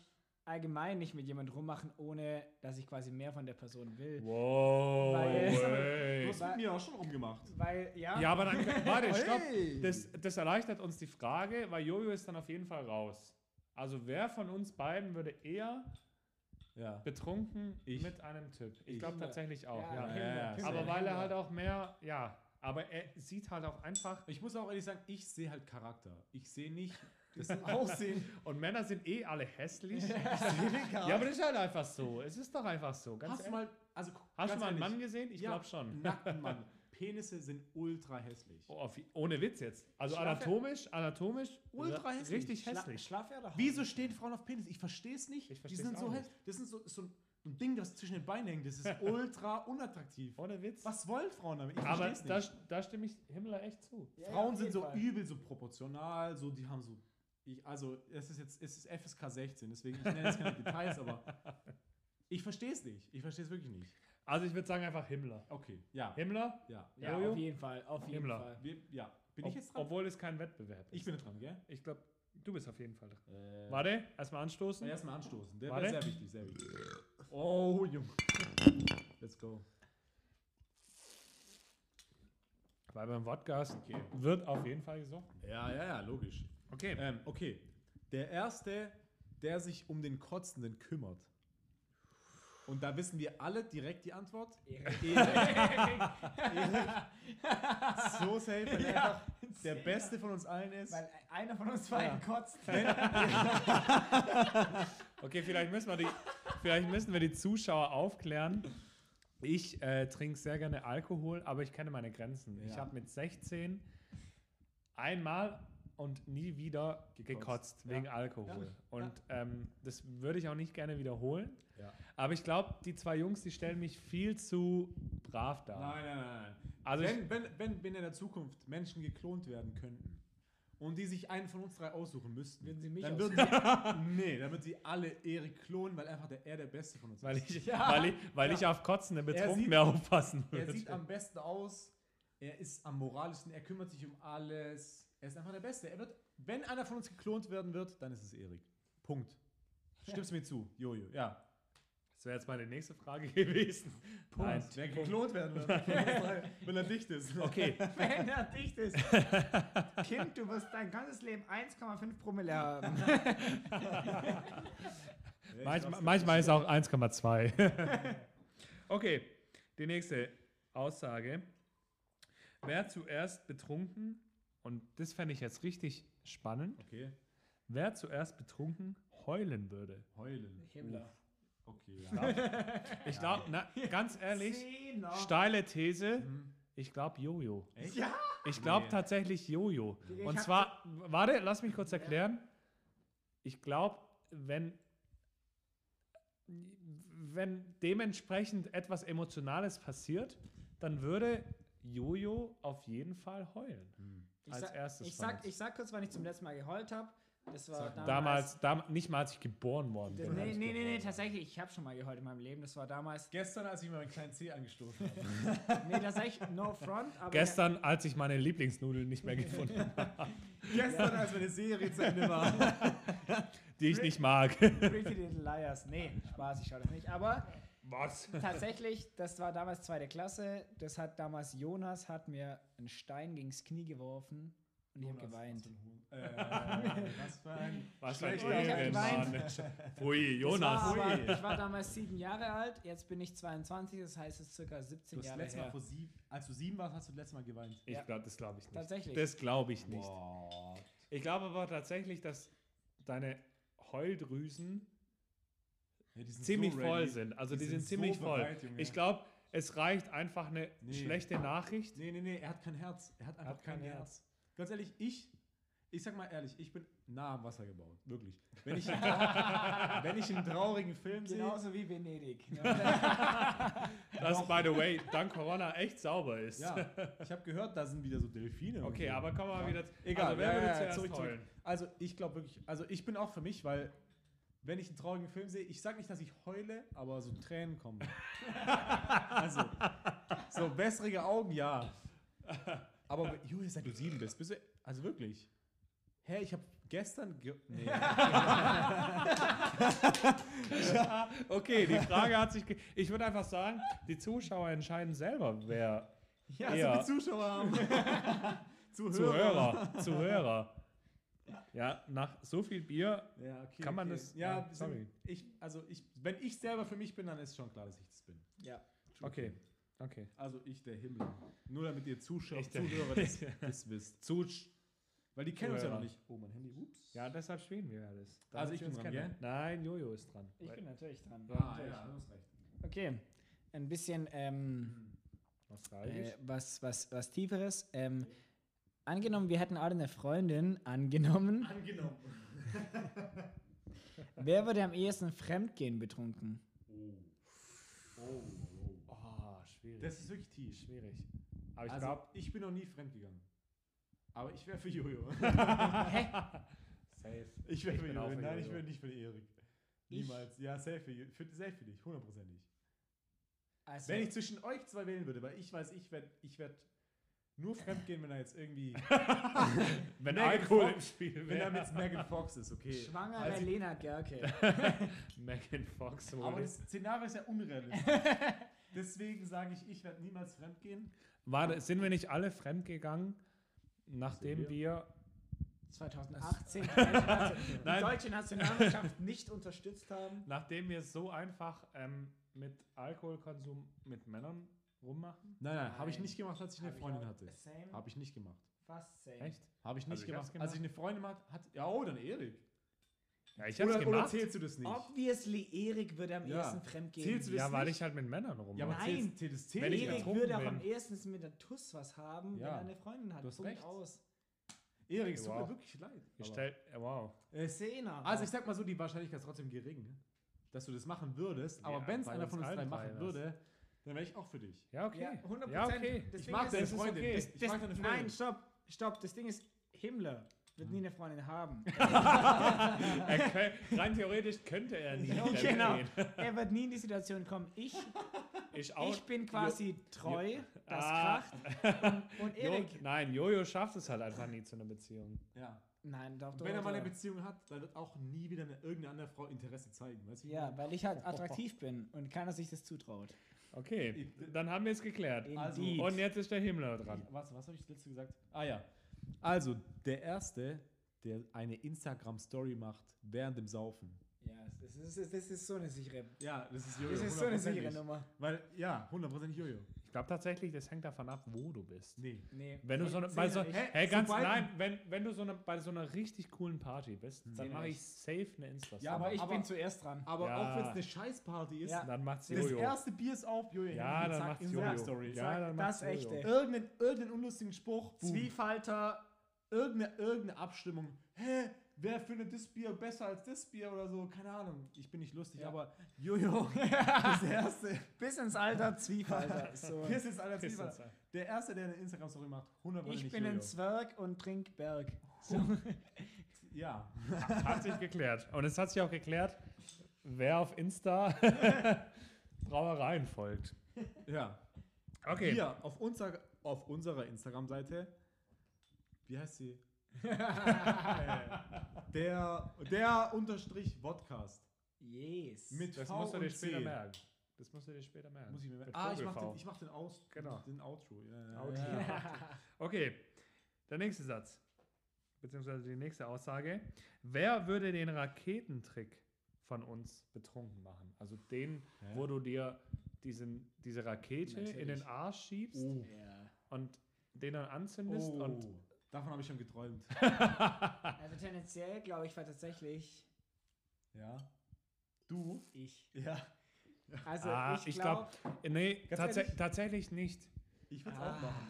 allgemein nicht mit jemand rummachen, ohne dass ich quasi mehr von der Person will. Wow, Weil- Du hast mit mir auch schon rumgemacht. Weil, ja, Ja, aber dann, warte, *laughs* stopp. Hey. Das, das erleichtert uns die Frage, weil Jojo ist dann auf jeden Fall raus. Also wer von uns beiden würde eher Ja. betrunken Ich. mit einem Typ? Ich Ich. glaube tatsächlich auch, Ja, ja. Ja, Aber weil er halt auch mehr, ja, aber er sieht halt auch einfach, Ich muss auch ehrlich sagen, ich sehe halt Charakter. Ich sehe nicht das Aussehen. *laughs* und Männer sind eh alle hässlich. *laughs* ja, aber das ist halt einfach so. Es ist doch einfach so. Ganz Hast du mal, also Hast du mal einen ehrlich, Mann gesehen? Ich Ja, glaube schon. Nackten Mann. Penisse sind ultra hässlich. Oh, ohne Witz jetzt. Also Schlafe- anatomisch, anatomisch Ultra ra- hässlich. Richtig Schla hässlich. Oder Wieso stehen Frauen auf Penis? Ich verstehe es nicht. Ich Die versteh's sind so hässlich. Das ist so, so ein Ding, das zwischen den Beinen hängt. Das ist *laughs* ultra unattraktiv. Ohne Witz. Was wollen Frauen damit? Ich aber verstehe da, es nicht. da stimme ich Himmler echt zu. Ja, Frauen sind so Fall. übel, so proportional, so die haben so. Ich, also, es ist jetzt es ist FSK 16, deswegen ich nenne jetzt keine Details, aber ich verstehe es nicht. Ich verstehe es wirklich nicht. Also ich würde sagen einfach Himmler. Okay, ja. Himmler? Ja. Ja, Jojo? auf jeden Fall, auf jeden Himmler. Fall. Wir, ja. Bin ich Ob, jetzt dran? Obwohl es kein Wettbewerb ist. ich bin dran, gell? Ich glaube, du bist auf jeden Fall dran. Äh, Warte, erstmal anstoßen. Erstmal anstoßen. Der Warte. wäre sehr wichtig, sehr wichtig. Oh, Junge. Let's go. Weil beim Podcast Okay. wird auf jeden Fall gesoffen. Ja, ja, ja, logisch. Okay. Ähm, okay. Der Erste, der sich um den Kotzenden kümmert. Und da wissen wir alle direkt die Antwort. *laughs* So safe, weil er einfach der Beste von uns allen ist. Weil einer von uns beiden Ja. kotzt. *laughs* Okay, vielleicht müssen wir die, vielleicht müssen wir die Zuschauer aufklären. Ich äh, trinke sehr gerne Alkohol, aber ich kenne meine Grenzen. Ich Ja. habe mit 16 einmal und nie wieder gekotzt, Gekotzt. wegen Ja. Alkohol. Ja. Und Ähm, das würde ich auch nicht gerne wiederholen. Ja. Aber ich glaube, die zwei Jungs, die stellen mich viel zu brav dar. Nein, nein, nein, nein. Also ich, wenn, wenn, wenn, wenn in der Zukunft Menschen geklont werden könnten und die sich einen von uns drei aussuchen müssten, Würden sie mich dann würden sie, *laughs* nee, dann würden sie alle Erik klonen, weil einfach der, er der Beste von uns weil ist. ich, Ja. weil ich, weil Ja. ich auf kotzende Er Betrunkene sieht- mehr aufpassen Er würde. sieht am besten aus, er ist am moralischsten, er kümmert sich um alles. Er ist einfach der Beste. Er wird, wenn einer von uns geklont werden wird, dann ist es Erik. Punkt. Stimmst du mir zu, Jojo? Ja. Das wäre jetzt meine nächste Frage *laughs* gewesen. Nein, Wer Punkt. geklont werden wird, *laughs* wenn er dicht ist. Okay, *laughs* Wenn er dicht ist. kind, du wirst dein ganzes Leben 1,5 Promille haben. manchmal, manchmal ist auch 1,2. okay, die nächste Aussage. Wer zuerst betrunken, und das fände ich jetzt richtig spannend, Okay. wer zuerst betrunken heulen würde. Heulen. Himmler. Okay, ja. Ich glaube, na, ganz ehrlich, Zehner. steile These, Mhm. ich glaube Jojo. Echt? Ja. Ich glaube Nee. tatsächlich Jojo. Ich Und zwar, warte, lass mich kurz erklären. Ich glaube, wenn, wenn dementsprechend etwas Emotionales passiert, dann würde Jojo auf jeden Fall heulen. Hm. Ich als sag, erstes Ich sag, ich sag kurz, wann ich zum letzten Mal geheult habe. Das war Sag damals. mal. Damals, dam, nicht mal als ich geboren worden bin. nee, nee, nee, nee, tatsächlich. Ich habe schon mal geheult in meinem Leben. Das war damals. Gestern, als ich mir meinen kleinen Zeh angestoßen habe. *laughs* Nee, tatsächlich no front. Aber Gestern, als ich meine Lieblingsnudeln nicht mehr gefunden *laughs* habe, Gestern, als meine Serie zu Ende war. *laughs* die ich nicht mag. Pretty Little Liars. Nee, Spaß, ich schaue das nicht. Aber Was? *laughs* tatsächlich, das war damals zweite Klasse. Das hat damals Jonas hat mir einen Stein gegens Knie geworfen und ich habe geweint. *laughs* Äh, was für ein. Was für ein Ehrenmann. Pfui, Das Jonas. War aber, ich war damals sieben Jahre alt, jetzt bin ich 22, das heißt, es ist circa 17 Du hast Jahre letztes Mal her. vor sieben, als du sieben warst, hast du letztes Mal geweint. Ich Ja. glaube, das glaube ich nicht. Tatsächlich. Das glaube ich nicht. Boah. Ich glaube aber tatsächlich, dass deine Heuldrüsen Ja, die sind ziemlich so voll ready. sind. Also Die die, sind sind, ziemlich so voll. bereit, Junge. ich glaube, es reicht einfach eine Nee. schlechte Nachricht. Nee, nee, nee, er hat kein Herz. Er hat einfach Hat kein kein Herz. Ganz ehrlich, ich, ich sag mal ehrlich, ich bin nah am Wasser gebaut. Wirklich. Wenn ich, *laughs* wenn ich einen traurigen Film sehe. Genauso wie Venedig. *laughs* Das, by the way, dank Corona echt sauber ist. Ja, ich habe gehört, da sind wieder so Delfine. Okay, so. aber kommen wir mal wieder. Egal, also, wer ja, würde ja, zurück, zurück. Also ich glaube wirklich, also ich bin auch für mich, weil wenn ich einen traurigen Film sehe, ich sage nicht, dass ich heule, aber so Tränen kommen. *laughs* also so wässrige Augen, ja. Aber Julia, seit du sieben bist, bist du, also wirklich. Hä, ich habe gestern, ge nee. *laughs* Okay, die Frage hat sich. Ich würde einfach sagen, die Zuschauer entscheiden selber, wer ja, eher so viele Zuschauer haben. *laughs* Zuhörer. Zuhörer, Zuhörer. Ja, nach so viel Bier Ja, okay, Kann man okay. das- Ja, ja, sorry. Ich, also ich, wenn ich selber für mich bin, dann ist schon klar, dass ich das bin. ja. Okay, okay. Also ich der Himmel. Nur damit ihr Zuschauer, Zuhörer das, *laughs* das wisst. Zusch Weil die kennen uns ja noch nicht. Oh, mein Handy, ups. ja, deshalb spielen wir alles. Also Damit ich bin dran, kennen. gell? Nein, Jojo ist dran. Ich bin natürlich dran. Ah, ja, du hast recht. Okay, ein bisschen ähm, Nostalgisch. äh, was, was, was Tieferes. Ähm, angenommen, wir hätten alle eine Freundin, angenommen, Angenommen. *laughs* wer würde am ehesten Fremdgehen betrunken? Oh. oh, schwierig. Das ist wirklich tief. schwierig. Aber ich also, glaube, ich bin noch nie fremdgegangen. Aber ich wäre für Jojo. *laughs* safe. Ich wäre Ich für Jojo. Nein, ich wäre nicht für Erik. Niemals. Ja, safe für, für, safe für dich. Hundertprozentig. Also, Wenn ich zwischen euch zwei wählen würde, weil ich weiß, ich werde ich werd nur fremdgehen, wenn er jetzt irgendwie. *laughs* Wenn Megan Alkohol Fox- im Spiel wenn er wäre. mit Megan Fox ist, okay. schwangere Also- Lena Gerke. *laughs* Megan Fox Aber wohl. das Szenario ist ja unrealistisch. *laughs* Deswegen sage ich, ich werde niemals fremdgehen. War, sind wir nicht alle fremdgegangen, nachdem wir 2018 die deutsche- die Nein. deutsche Nationalmannschaft nicht unterstützt haben. nachdem wir so einfach ähm, mit Alkoholkonsum mit Männern rummachen? Nein, nein, habe ich nicht gemacht, als ich eine Hab ich Freundin auch. hatte. Same. Habe ich nicht gemacht. Fast same. Echt? Habe ich nicht Also ich hab's gemacht. Als ich gemacht. eine Freundin hatte, hat. Ja, oh, dann Erik. Ja, ich hab's Oder, oder gemacht. zählst du das nicht? Obviously, Erik würde am Ja. ehesten fremdgehen. Zählst du das Ja, weil nicht? ich halt mit Männern rummache. Ja, aber Nein. zählst, zählt das zählt Wenn ich nicht. Erik würde auch am ehesten mit der Tuss was haben, wenn Ja. er eine Freundin hat. Du hast Punkt recht. aus. Erik, es tut mir wirklich leid. Ich stell, wow. Äh, Sena. Also ich sag mal so, die Wahrscheinlichkeit ist trotzdem gering, dass du das machen würdest. Aber Ja, wenn es einer von uns drei machen würde, dann wäre ich auch für dich. Ja, okay. Ja, 100%. Ja, okay. Das Ich Ding mag ist, deine Freundin. okay. Das- Ich Das, mag deine Freundin. nein, stopp, stopp. Das Ding ist, Himmler wird nie eine Freundin haben. *laughs* Er kö- rein theoretisch könnte er nie genau. Er wird nie in die Situation kommen. Ich, Ich auch. ich bin quasi treu, das Ah. kracht. Und, *laughs* und Jo, Erik. nein, Jojo schafft es halt einfach nie zu einer Beziehung. Ja. Nein, doch, doch. Wenn er mal eine Beziehung hat, dann wird auch nie wieder eine, irgendeine andere Frau Interesse zeigen. Weißt du? ich Ja, weil ich halt attraktiv bin und keiner sich das zutraut. Okay, dann haben wir es geklärt. Also-. Und jetzt ist der Himmler dran. Was, was habe ich das letzte gesagt? Ah ja. Also, der Erste, der eine Instagram-Story macht während dem Saufen. Ja, das ist, das ist so eine sichere. Ja, das ist Das ist so eine sichere. Nummer. Weil, ja, hundertprozentig Jojo. Ich glaube tatsächlich, das hängt davon ab, wo du bist. Nee. Nee. Wenn du so eine, bei so. Hä? hey, ganz nein, wenn, wenn du so eine, bei so einer richtig coolen Party bist, dann Zehner mache ich safe eine insta Ja, aber ich aber- bin zuerst dran. Aber Ja. auch wenn es eine Scheißparty ist, Ja. Dann macht's das Jojo. erste Bier ist auf, Jojo. Ja, dann zack, macht's Jojo. Story. Ja, dann Das macht's echte. Irgendeinen, irgendeinen unlustigen Spruch, boom. Zwiefalter. irgendeine, irgendeine Abstimmung. Hä? Wer findet das Bier besser als das Bier oder so? Keine Ahnung. Ich bin nicht lustig, Ja. aber Jojo, *laughs* das erste. Bis ins Alter Zwiefalter. *laughs* So. Ist Zwiebel. das so? Der erste, der eine Instagram-Story macht, 100% Ich nicht bin Jojo. ein Zwerg und trink Berg. *laughs* Ja. Hat sich geklärt. Und es hat sich auch geklärt, wer auf Insta Brauereien folgt. Ja. Okay. Hier, auf, unser, auf unserer Instagram-Seite, wie heißt sie? *laughs* der, der unterstrich Podcast. Yes. Mit Das V musst du dir später C. merken. Das musst du dir später merken. Muss ich mir Mit Ah, ich mach, den, ich mach den, Aus, Genau. den Outro. Ja, ja, Outro. ja. *laughs* Okay, der nächste Satz, beziehungsweise die nächste Aussage. Wer würde den Raketentrick von uns betrunken machen? Also den, Hä? wo du dir diesen, diese Rakete in Natürlich. den Arsch schiebst Oh. Und den dann anzündest Oh, und davon habe ich schon geträumt. *laughs* Also tendenziell glaube ich war tatsächlich ja. Du? ich. Ja. Also Ah, ich glaube. Äh, nee, tats ehrlich? tatsächlich nicht. Ich würde es Ah. auch machen.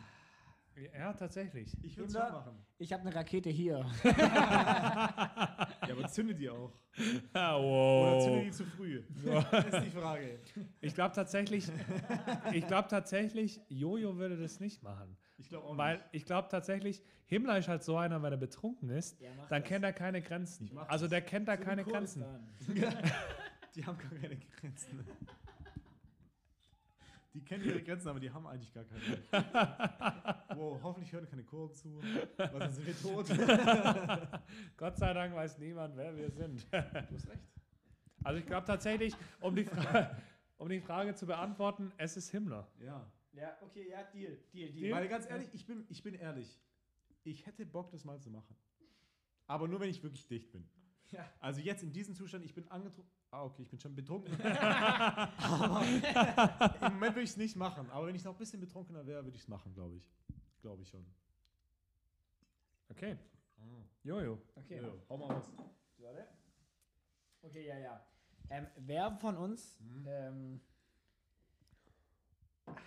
Ja, tatsächlich. Ich würde es schon machen. Ich habe eine Rakete hier. *laughs* Ja, aber zünde die auch. Ah, Oder zünde wow. die zu früh? Das ist die Frage. Ich glaube tatsächlich, ich glaube tatsächlich, Jojo würde das nicht machen. Ich glaube auch Weil nicht. ich glaube tatsächlich, Himmler ist halt so einer, wenn er betrunken ist, dann das. kennt er keine Grenzen. Also der kennt da So keine Grenzen. *laughs* Die haben gar keine Grenzen. Die kennen ihre Grenzen, aber die haben eigentlich gar keine. *laughs* wow, hoffentlich hören keine Kurden zu. Was sind wir tot? du *laughs* Gott sei Dank weiß niemand, wer wir sind. hast recht. Also ich glaube tatsächlich, um die, um die Frage zu beantworten, es ist Himmler. Ja. Ja, okay, ja, Deal. Deal, Deal? Weil ganz ehrlich, ich bin, ich bin ehrlich. Ich hätte Bock, das mal zu machen. Aber nur, wenn ich wirklich dicht bin. Ja. Also jetzt in diesem Zustand, ich bin angetrunken. Ah, okay, ich bin schon betrunken. aber *laughs* im Moment würde ich es nicht machen. Aber wenn ich noch ein bisschen betrunkener wäre, würde ich es machen, glaube ich. Glaube ich schon. Okay. Jojo. Okay. Ja, hau mal raus. Warte. Okay, ja, ja. Ähm, wer von uns Mhm. ähm,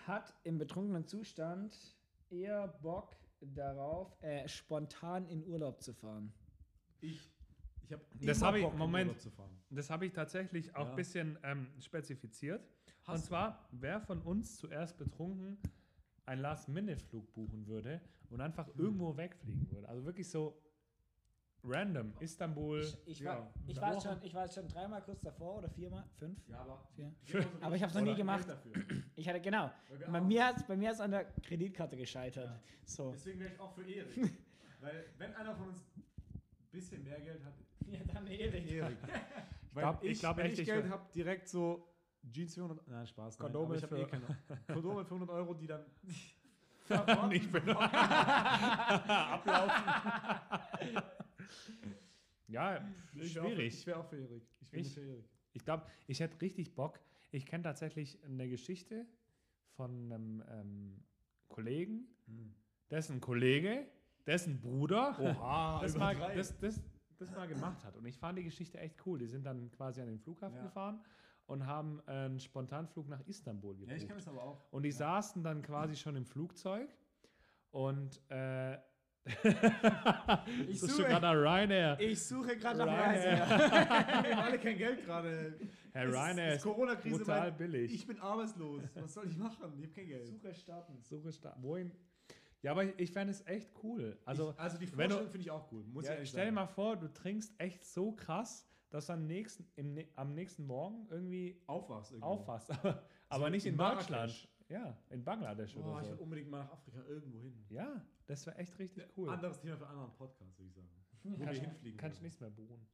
hat im betrunkenen Zustand eher Bock darauf, äh, spontan in Urlaub zu fahren? Ich, ich habe Das hab ich- Bock, in Moment. Urlaub zu fahren. Das habe ich tatsächlich auch Ja. ein bisschen ähm, spezifiziert. Und Hast du? zwar, wer von uns zuerst betrunken einen Last-Minute-Flug buchen würde und einfach Hm. irgendwo wegfliegen würde. Also wirklich so random. Istanbul. Ich, ich, Ja, war, ich, war schon, ich war schon dreimal kurz davor oder viermal, fünf, Ja, aber. vier. Aber ich hab's noch nie gemacht. Dafür. *clears throat* Ich hatte genau. Bei mir hat bei mir hat's an der Kreditkarte gescheitert. Ja. So. Deswegen wäre ich auch für Erik. *laughs* Weil, wenn einer von uns ein bisschen mehr Geld hat, Ja, dann Erik. *laughs* Erik. Weil glaub- ich ich, glaub wenn echt, ich ich Geld habe, direkt so Jeans für 100 Nein, Spaß. Nein, Kondome aber ich hab für- eh keine. *laughs* Kondome für 100 Euro, die dann. Nicht ablaufen. Ja, Ich auch schwierig. Ich wäre auch für Erik. Ich bin Ich? für Erik. Ich glaube, ich hätte richtig Bock. Ich kenne tatsächlich eine Geschichte von einem ähm, Kollegen, dessen Kollege, dessen Bruder Oha, *laughs* das, mal, das, das, das mal gemacht hat. Und ich fand die Geschichte echt cool. Die sind dann quasi an den Flughafen Ja. gefahren und haben einen Spontanflug nach Istanbul gebucht. ja, ich kann das aber auch. und die saßen dann quasi schon im Flugzeug und äh, *laughs* Ich ist suche- gerade Ryanair. Ich suche gerade nach Ryanair. *laughs* Wir haben alle kein Geld gerade. Herr ist- Ryanair es ist Corona-Krise, brutal weil billig. Ich bin arbeitslos. Was soll ich machen? Ich habe kein Geld. Suche starten. Suche starten. Wohin? Ja, aber ich, ich fände es echt cool. Also, ich, also die Vorstellung finde ich auch cool. Muss ich ja, ehrlich stell dir mal vor, du trinkst echt so krass, dass du am nächsten, im, am nächsten Morgen irgendwie aufwachst irgendwo. aufwachst. *laughs* Aber, aber nicht in, in Deutschland. Ja, in Bangladesch Boah, oder ich will so. unbedingt mal nach Afrika irgendwo hin. Ja, das wäre echt richtig cool. Anderes Thema für einen anderen Podcast, würde ich sagen. Wo wir Kannst, hinfliegen. kannst wollen. nichts mehr buchen.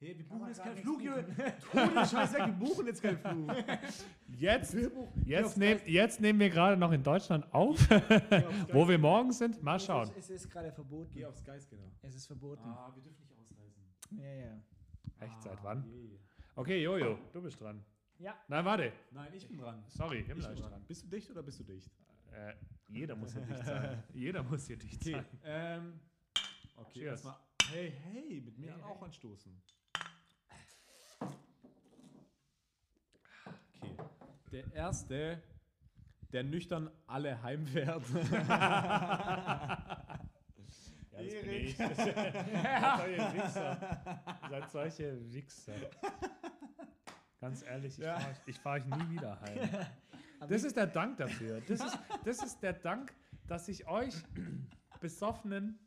Hey, wir buchen jetzt keinen Flug, Junge. *laughs* Tu den Scheiß weg, wir buchen jetzt keinen Flug. *laughs* Jetzt, jetzt, nehm, jetzt nehmen wir gerade noch in Deutschland auf, *laughs* wo wir morgen sind. Mal schauen. Es ist, es ist gerade verboten. Geh aufs Geist, genau. Es ist verboten. Ah, wir dürfen nicht ausreisen. Ja, ja. Echt, seit Ah, wann? je. Okay, Jojo, du bist dran. Ja. Nein, warte. Nein, ich bin dran. Sorry, Ich Himmler bin ist dran. dran. Bist du dicht oder bist du dicht? Äh, jeder muss hier dicht sein. *laughs* Jeder muss hier dicht Okay. sein. Ähm, okay, Cheers. erstmal. Hey, hey, mit mir Hey, auch hey. anstoßen. Okay. Der erste, der nüchtern alle heimfährt. *laughs* Ja, das bin Erik. ich. *laughs* Seid solche Wichser. Seid solche Wichser. Ganz ehrlich, ich Ja. fahre ich fahr euch nie wieder heim. Aber Das ist der Dank dafür. Das ist, das ist der Dank, dass ich euch besoffenen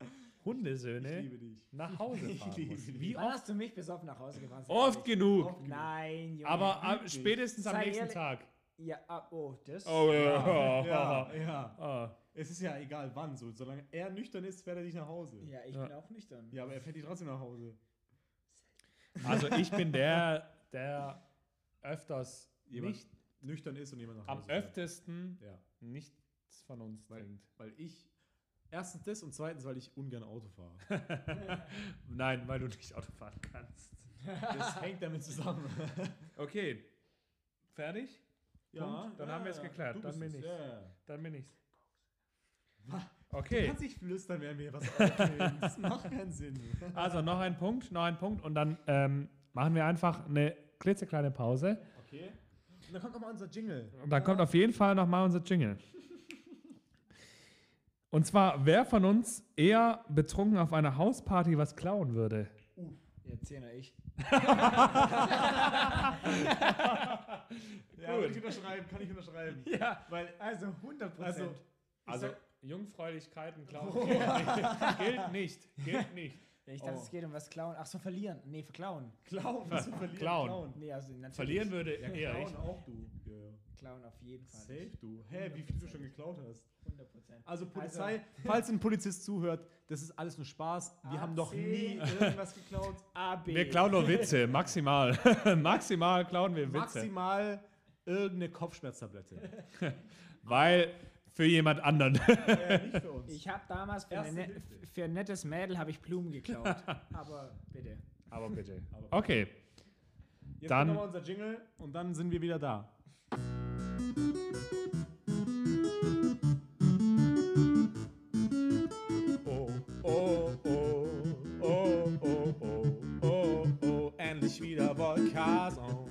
Ich Hundesöhne liebe dich. nach Hause Ich fahren liebe muss. dich. Wie Wann oft? hast du mich besoffen nach Hause gefahren? Oft genug. Oft genug. Nein, Junge. Aber ab, wirklich. spätestens am nächsten ehrlich. Tag. Ja, ah, oh, das. Oh, *laughs* Ja, ja. ja, ja. Ah. Es ist ja egal wann, so. Solange er nüchtern ist, fährt er dich nach Hause. Ja, ich Ja. bin auch nüchtern. Ja, aber er fährt dich trotzdem nach Hause. Also ich bin der, der öfters Jemand nicht, nüchtern ist und jemand nach am Hause fährt. öftesten Ja, nichts von uns Weil- trinkt. weil ich. Erstens das und zweitens, weil ich ungern Auto fahre. *laughs* Nein, weil du nicht Auto fahren kannst. Das hängt damit zusammen. *laughs* Okay. Fertig? Punkt. Dann haben wir es geklärt. Du Dann bin es. ich's. Ja, ja. Dann bin ich's. Du Okay. kannst nicht flüstern, während wir was aufnehmen. Das macht keinen Sinn. *laughs* Also noch ein Punkt, noch ein Punkt und dann ähm, machen wir einfach eine klitzekleine Pause. Okay. Und dann kommt nochmal unser Jingle. Und dann kommt auf jeden Fall nochmal unser Jingle. Und zwar, wer von uns eher betrunken auf einer Hausparty was klauen würde? Jetzt zehner ich. *laughs* Ja, kann ich unterschreiben, kann ich unterschreiben. Ja, Weil, also 100 also, Also, sag- Jungfräulichkeiten klauen gilt nicht. Gilt nicht. Ich dachte, Oh. es geht um was klauen. Ach so, verlieren. Nee, verklauen. Klauen, *laughs* was verlieren. Klauen. Nee, also. Verlieren würde eher ich. Klauen auch du. Ja, ja. Klauen auf jeden Fall. Safe du. Hä, wie viel du schon geklaut hast. 100 Prozent. Also Polizei, *laughs* falls ein Polizist zuhört, das ist alles nur Spaß. Wir haben noch nie irgendwas geklaut. A, B. Wir klauen nur Witze, maximal. *laughs* maximal klauen wir Witze. Maximal irgendeine Kopfschmerztablette. Weil für jemand anderen. äh, nicht für uns. Ich habe damals für, ne- für ein nettes Mädel habe ich Blumen geklaut. Aber bitte. Aber bitte. Okay. Jetzt dann- dann unser Jingle und dann sind wir wieder da. Oh, oh, oh, oh, oh, oh, oh, oh, endlich wieder Volkason.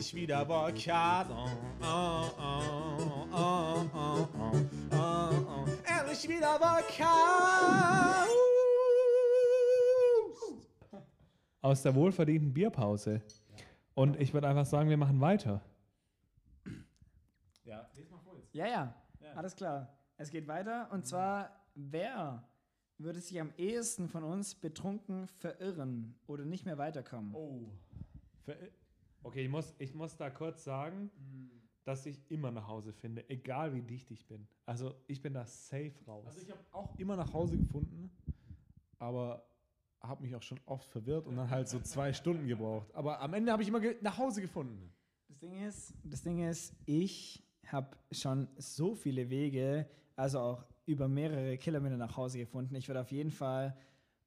Endlich wieder Volkason. Oh, oh, oh, oh, oh, oh, oh, endlich wieder Volkan. Aus der wohlverdienten Bierpause. Und ich würde einfach sagen, wir machen weiter. Ja, les mal vor jetzt. Ja, ja, Ja. alles klar. Es geht weiter und zwar, wer würde sich am ehesten von uns betrunken verirren oder nicht mehr weiterkommen? Oh. Ver Okay, ich muss, ich muss da kurz sagen, dass ich immer nach Hause finde, egal wie dicht ich bin. Also ich bin da safe raus. Also ich habe auch immer nach Hause gefunden, aber habe mich auch schon oft verwirrt und dann halt so zwei Stunden gebraucht. Aber am Ende habe ich immer nach Hause gefunden. Das Ding ist, das Ding ist, ich habe schon so viele Wege, also auch über mehrere Kilometer nach Hause gefunden. Ich würde auf jeden Fall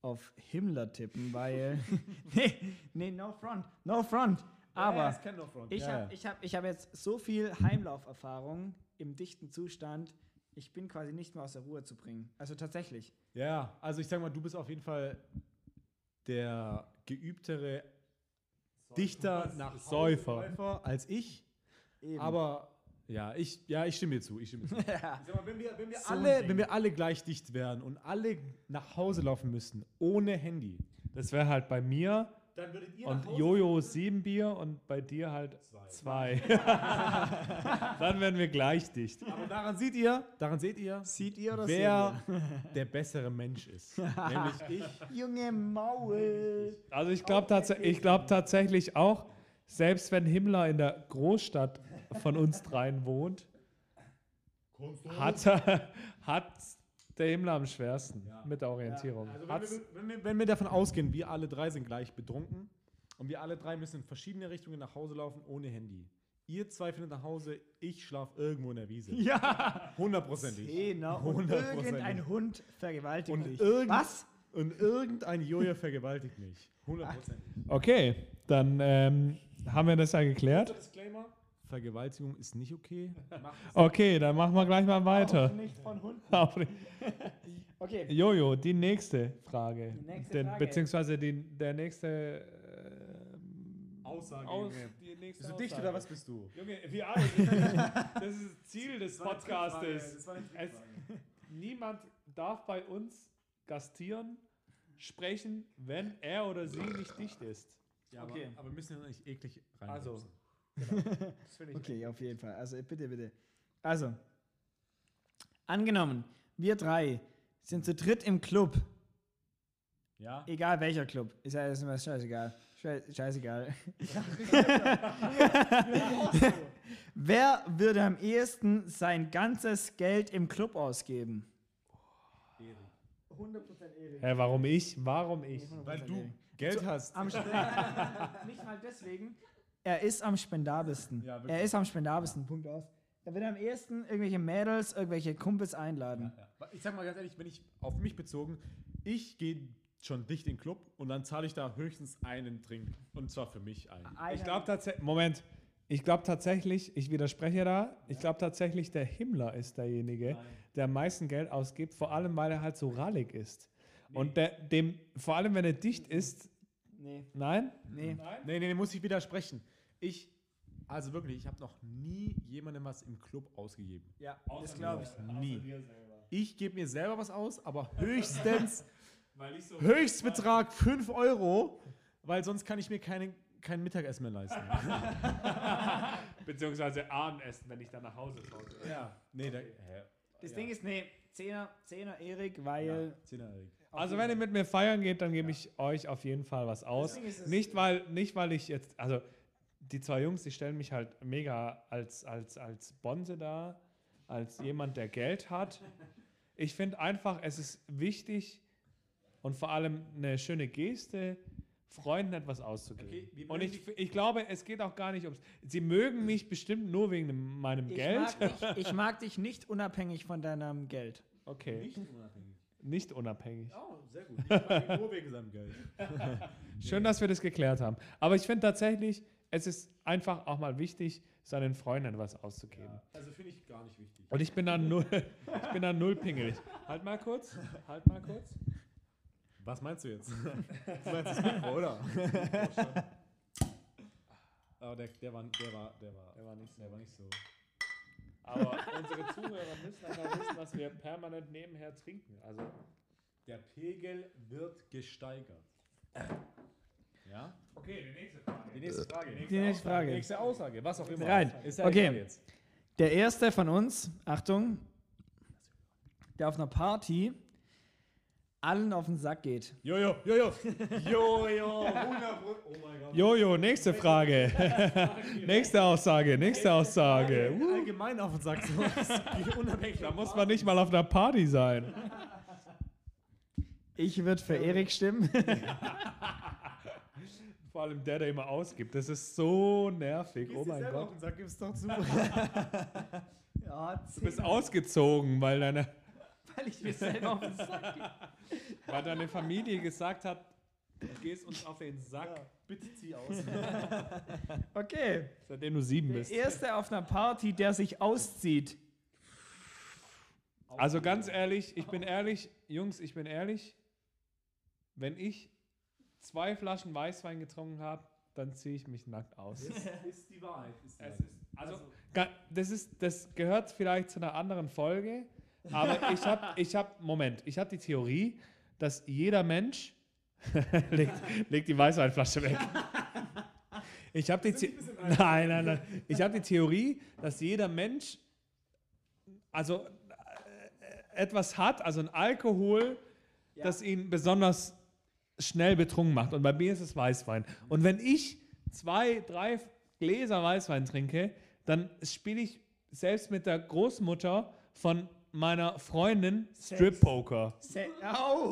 auf Himmler tippen, weil *laughs* *laughs* nee, nee, no front, no front. Aber Front. ich ja, habe ja. ich hab, ich hab jetzt so viel Heimlauferfahrung im dichten Zustand, ich bin quasi nicht mehr aus der Ruhe zu bringen. Also tatsächlich. Ja, also ich sag mal, du bist auf jeden Fall der geübtere Dichter nach Säufer. Säufer als ich. Eben. Aber ja, ich, ja, ich stimme dir zu. Ich stimme dir zu. *laughs* ja. Ich sag mal, wenn wir, wenn wir, So ein alle, wenn wir alle gleich dicht wären und alle nach Hause laufen müssten, ohne Handy, Das wäre halt bei mir dann würdet ihr und Jojo sieben Bier und bei dir halt zwei. *laughs* Dann wären wir gleich dicht. Aber daran seht ihr, daran seht ihr, Sieht ihr oder wer *laughs* der bessere Mensch ist. *laughs* Nämlich ich. seht? Junge Maul. Also ich glaube tats ich glaub tatsächlich auch, selbst wenn Himmler in der Großstadt von uns dreien wohnt, hat, er- hat der Himmler am schwersten mit der Orientierung. Also wenn wir, wenn, wir, wenn wir davon ausgehen, wir alle drei sind gleich betrunken und wir alle drei müssen in verschiedene Richtungen nach Hause laufen ohne Handy. Ihr zwei findet nach Hause, ich schlafe irgendwo in der Wiese. *laughs* Ja. Hundertprozentig. Genau. Und irgendein Hund vergewaltigt Und irgend- Was? Und irgendein Jojo vergewaltigt mich. Hundertprozentig. Okay, dann ähm, haben wir das ja geklärt. Disclaimer. Vergewaltigung ist nicht okay. Okay, dann machen wir gleich mal weiter. Nicht von Hunden. *laughs* Okay. Jojo, die nächste Frage. Die nächste Den, Frage. Beziehungsweise die, der nächste ähm, Aussage. Aus, die nächste Bist du dicht oder was bist du? Junge, wir alle. Das ist das Ziel des Podcastes. Das eine Es, niemand darf bei uns gastieren, sprechen, wenn er oder sie nicht dicht ist. Ja, Okay. aber, aber wir müssen ja nicht eklig rein. Also. *laughs* Das finde ich Okay, auf jeden Fall. Also bitte, bitte. Also, angenommen, wir drei sind zu dritt im Club. Ja. Egal welcher Club. Ist ja ist immer scheißegal. Schei- Scheißegal. *laughs* *laughs* Wer würde am ehesten sein ganzes Geld im Club ausgeben? 100% Erik. Hä, warum ich? Warum ich? Weil du Geld hast. Am nicht mal deswegen. Er ist am spendabelsten. Ja, er ist am spendabelsten. Punkt aus. Er wird am ehesten irgendwelche Mädels, irgendwelche Kumpels einladen. Ja. Ich sag mal ganz ehrlich, wenn ich auf mich bezogen, ich gehe schon dicht in den Club und dann zahle ich da höchstens einen Trink. Und zwar für mich einen. Ich glaube tatsächlich, Moment, ich glaube tatsächlich, ich widerspreche da, ich glaube tatsächlich, der Himmler ist derjenige, der am meisten Geld ausgibt, vor allem weil er halt so rallig ist. Und der, dem, vor allem wenn er dicht ist, Nee, nein? nee. Nee, nee, nee, muss ich widersprechen. Ich Also wirklich, ich habe noch nie jemandem was im Club ausgegeben. Ja, das glaube ich. Nie. Ich gebe mir selber was aus, aber *laughs* höchstens Weil ich so Höchstbetrag 5 Euro, weil sonst kann ich mir keine, kein Mittagessen mehr leisten. *laughs* Beziehungsweise Abendessen, wenn ich dann nach Hause schaue. ja, nee, da, hä? Das Ja. Ding ist, nee, Zehner, Zehner Erik, weil. Zehnererig. Also wenn ihr mit mir feiern geht, dann gebe ich euch auf jeden Fall was aus. Nicht weil, nicht weil ich jetzt, also die zwei Jungs, die stellen mich halt mega als, als, als Bonze dar, als jemand, der Geld hat. Ich finde einfach, es ist wichtig und vor allem eine schöne Geste, Freunden etwas auszugeben. Okay, und ich, ich glaube, es geht auch gar nicht ums. Sie mögen mich bestimmt nur wegen meinem Ich Geld. mag, dich, *laughs* ich mag dich nicht unabhängig von deinem Geld. Okay, Nicht unabhängig. nicht unabhängig. Oh, sehr gut. Nicht unabhängig, nur wegen seinem Geld. *laughs* Schön, dass wir das geklärt haben. Aber ich finde tatsächlich, es ist einfach auch mal wichtig, seinen Freunden was auszugeben. Also finde ich gar nicht wichtig. Und ich bin dann null, *laughs* ich bin dann null pingelig. Halt mal kurz, halt mal kurz. Was meinst du jetzt? *laughs* du meinst das Mikro, oder? *laughs* Aber der, der, war, der, war, der, war, Der war nicht so. der war nicht so. Aber unsere Zuhörer müssen einfach wissen, dass wir permanent nebenher trinken. Also Der Pegel wird gesteigert. Ja? okay, die nächste Frage. Die nächste Frage. Die nächste Frage. Nächste Aussage, was auch immer. Rein. Ist ja Okay. Der erste von uns, Achtung, der auf einer Party allen auf den Sack geht. Jojo, jojo. Jojo. 100 Pro- Oh mein Gott. Jojo, nächste Frage. nächste Aussage, nächste Aussage. Uh, Allgemein auf den Sack. *laughs* Unabhängig da muss man nicht mal auf einer Party sein. Ich würde für Erik stimmen. *laughs* *laughs* Vor allem der, der immer ausgibt. Das ist so nervig. Gehst Oh mein Gott. Auf den Sack gib's doch zu. *laughs* ja, Du bist ausgezogen, weil deine, weil ich mir selber auf den Sack gehe. *laughs* weil deine Familie gesagt hat, du gehst uns auf den Sack, Bitte zieh aus. *laughs* Okay. seitdem du sieben Der bist. erste auf einer Party, der sich auszieht. Also ganz ehrlich, ich bin ehrlich, Jungs, ich bin ehrlich, wenn ich zwei Flaschen Weißwein getrunken habe, dann ziehe ich mich nackt aus. ist die Wahrheit. Ist die Wahrheit. ist, also, ga- das, ist, das gehört vielleicht zu einer anderen Folge, aber *laughs* ich habe, ich hab, Moment, ich habe die Theorie, dass jeder Mensch, *laughs* legt, legt die Weißweinflasche weg. Ich habe die, The *laughs* nein, nein, nein. Ich habe die Theorie, dass jeder Mensch, also äh, etwas hat, also ein Alkohol, Ja. das ihn besonders schnell betrunken macht. Und bei mir ist es Weißwein. Und wenn ich zwei, drei Gläser Weißwein trinke, dann spiele ich selbst mit der Großmutter von meiner Freundin Strip Poker.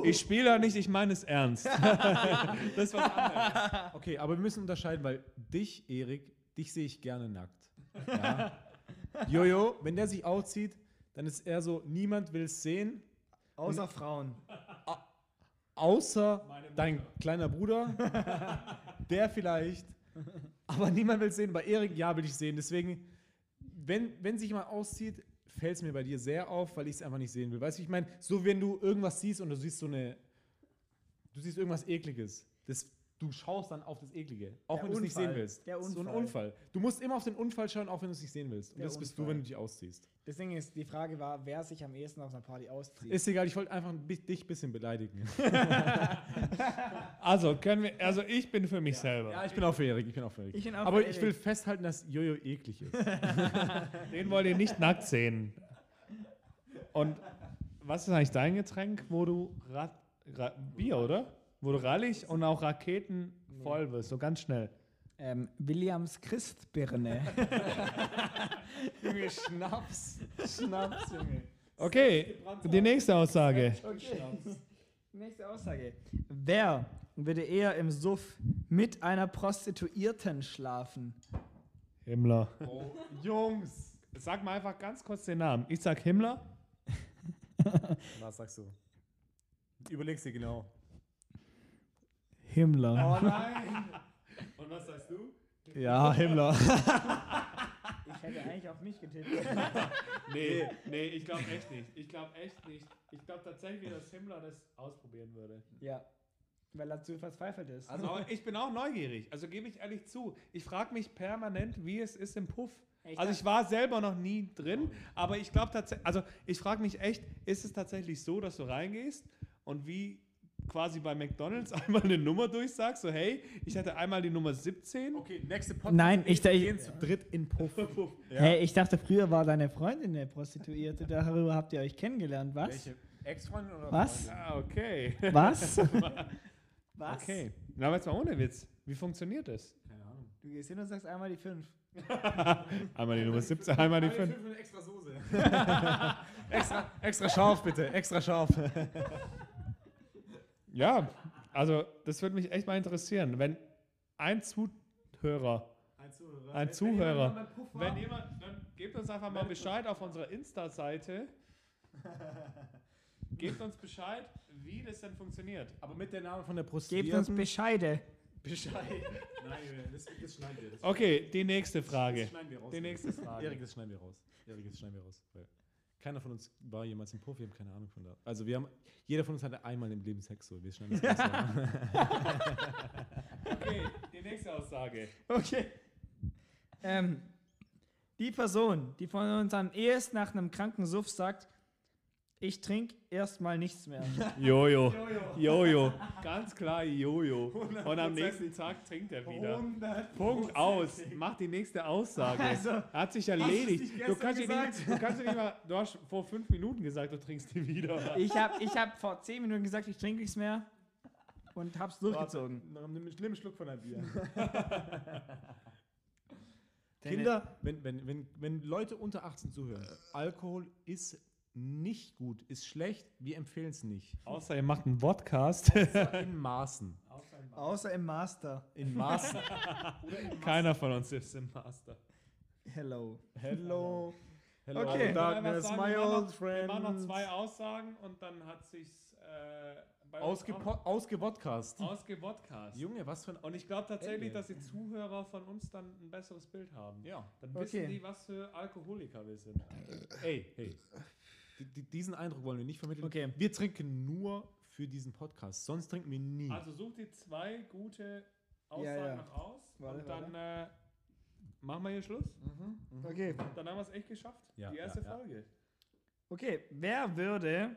Ich spiele da nicht, ich meine es ernst. *laughs* *laughs* das ist was anderes. Okay, aber wir müssen unterscheiden, weil dich, Erik, dich sehe ich gerne nackt. Ja. *laughs* Jojo, wenn der sich auszieht, dann ist er so, niemand will es sehen, Außer Frauen. Außer dein kleiner Bruder, *laughs* der vielleicht, aber niemand will es sehen. Bei Erik, ja, will ich sehen. Deswegen, wenn, wenn sich jemand auszieht, fällt es mir bei dir sehr auf, weil ich es einfach nicht sehen will. Weißt du, ich meine, so wenn du irgendwas siehst und du siehst so eine, du siehst irgendwas Ekliges, das, du schaust dann auf das Eklige, auch Der wenn du es nicht sehen Unfall. willst. Der So ein Unfall. Unfall. Du musst immer auf den Unfall schauen, auch wenn du es nicht sehen willst. Und Der das bist du, Unfall. wenn du dich ausziehst. Ding ist, die Frage war, wer sich am ehesten auf einer Party auszieht. Ist egal, ich wollte einfach dich ein bisschen beleidigen. *laughs* Also, können wir, also ich bin für mich selber. Ja, ich bin auch für Erik, ich bin auch für Erik. Ich bin auch Aber für ich Erik. will festhalten, dass Jojo eklig ist. *laughs* Den wollt ihr nicht nackt sehen. Und was ist eigentlich dein Getränk, wo du Ra Ra Bier, oder? Wo du rallig und auch Raketen voll wirst, so ganz schnell. Ähm, Williams Christbirne. *laughs* Junge, Schnaps. Schnaps, Junge. Okay, die nächste Aussage. *laughs* Okay. Nächste Aussage. Wer würde eher im Suff mit einer Prostituierten schlafen? Himmler. *laughs* Oh, Jungs. Sag mal einfach ganz kurz den Namen. Ich sag Himmler. Was sagst du? Überlegst dir genau. Himmler. Oh nein. Und was sagst du? Ja, Himmler. *laughs* Ich hätte eigentlich auf mich getippt. *laughs* Nee, nee, ich glaube echt nicht. Ich glaube echt nicht. Ich glaube tatsächlich, dass Himmler das ausprobieren würde. ja. Weil er zu verzweifelt ist. Also, aber ich bin auch neugierig. Also gebe ich ehrlich zu. Ich frage mich permanent, wie es ist im Puff. Ich Also ich war selber noch nie drin, aber ich glaube tatsächlich, also ich frage mich echt, ist es tatsächlich so, dass du reingehst und wie quasi bei McDonalds *laughs* einmal eine Nummer durchsagst, so hey, ich hatte einmal die Nummer 17. Okay, nächste Podcast. Nein, ich- ich- gehen zu dritt in Puff. *laughs* Hey, ich dachte, früher war deine Freundin eine Prostituierte. Darüber habt ihr euch kennengelernt. Was? Welche? Ex-Freundin oder Was? Freundin? Ah, okay. Was? *laughs* Was? Okay. Na, aber jetzt mal ohne Witz. Wie funktioniert das? Keine Ahnung. Du gehst hin und sagst einmal die fünf. Einmal die Nummer 17, einmal die 5. mit extra Soße. Extra, extra scharf, bitte. Extra scharf. Ja, also das würde mich echt mal interessieren, wenn ein Zuhörer, Ein Zuhörer. ein Wenn- Zuhörer, wenn jemand wenn dann gebt uns einfach mal Bescheid auf unserer Insta-Seite. *laughs* Gebt uns Bescheid, wie das denn funktioniert. Aber mit der Name von der Gebt uns. Bescheide. Bescheid. *laughs* Nein, das, das schneiden wir. Das, Okay, die nächste Frage. Das schneiden wir raus. Die nächste Frage. Erik, das schneiden wir raus. Erik, das schneiden wir raus. Weil keiner von uns war jemals im Puff, wir haben keine Ahnung von da. Also wir haben, jeder von uns hatte einmal im Leben Sex, so wir schneiden das. *laughs* Okay, die nächste Aussage. Okay. Ähm, die Person, die von uns am ehesten nach einem kranken Suff sagt, ich trinke erstmal nichts mehr. *laughs* Jojo. Jojo. Ganz klar Jojo. Und am nächsten Tag trinkt er wieder. Punkt aus. Mach die nächste Aussage. Also, Hat sich erledigt. Du kannst, nicht, du kannst nicht mal, du hast vor fünf Minuten gesagt, du trinkst die wieder. Ich habe ich hab vor 10 Minuten gesagt, ich trinke nichts mehr und hab's durchgezogen. Nimm, einen Schluck von deinem Bier. *laughs* Kinder, wenn, wenn, wenn, wenn Leute unter 18 zuhören, Alkohol ist nicht gut, ist schlecht, wir empfehlen es nicht. Außer ihr macht einen Podcast. In Maßen. *laughs* Außer im Master. In Maßen. *laughs* Keiner von uns ist im Master. Hello. Hello. Hello, Okay. Ich darkness, my sagen, machen old noch- Wir machen noch friend. zwei Aussagen und dann hat sich's äh, Ausgewodcast. ausgewodcast. Junge, was für ein... Und ich glaube tatsächlich, Ende. dass die Zuhörer von uns dann ein besseres Bild haben. Ja. Dann wissen Okay. die, was für Alkoholiker wir sind. Ey, hey. Die- die- Diesen Eindruck wollen wir nicht vermitteln. Okay. Wir trinken nur für diesen Podcast, sonst trinken wir nie. Also such dir zwei gute Aussagen Ja, ja. noch aus Warte, und dann äh, machen wir hier Schluss. Okay. Dann haben wir es echt geschafft. Ja, Die erste ja. Folge. Okay, wer würde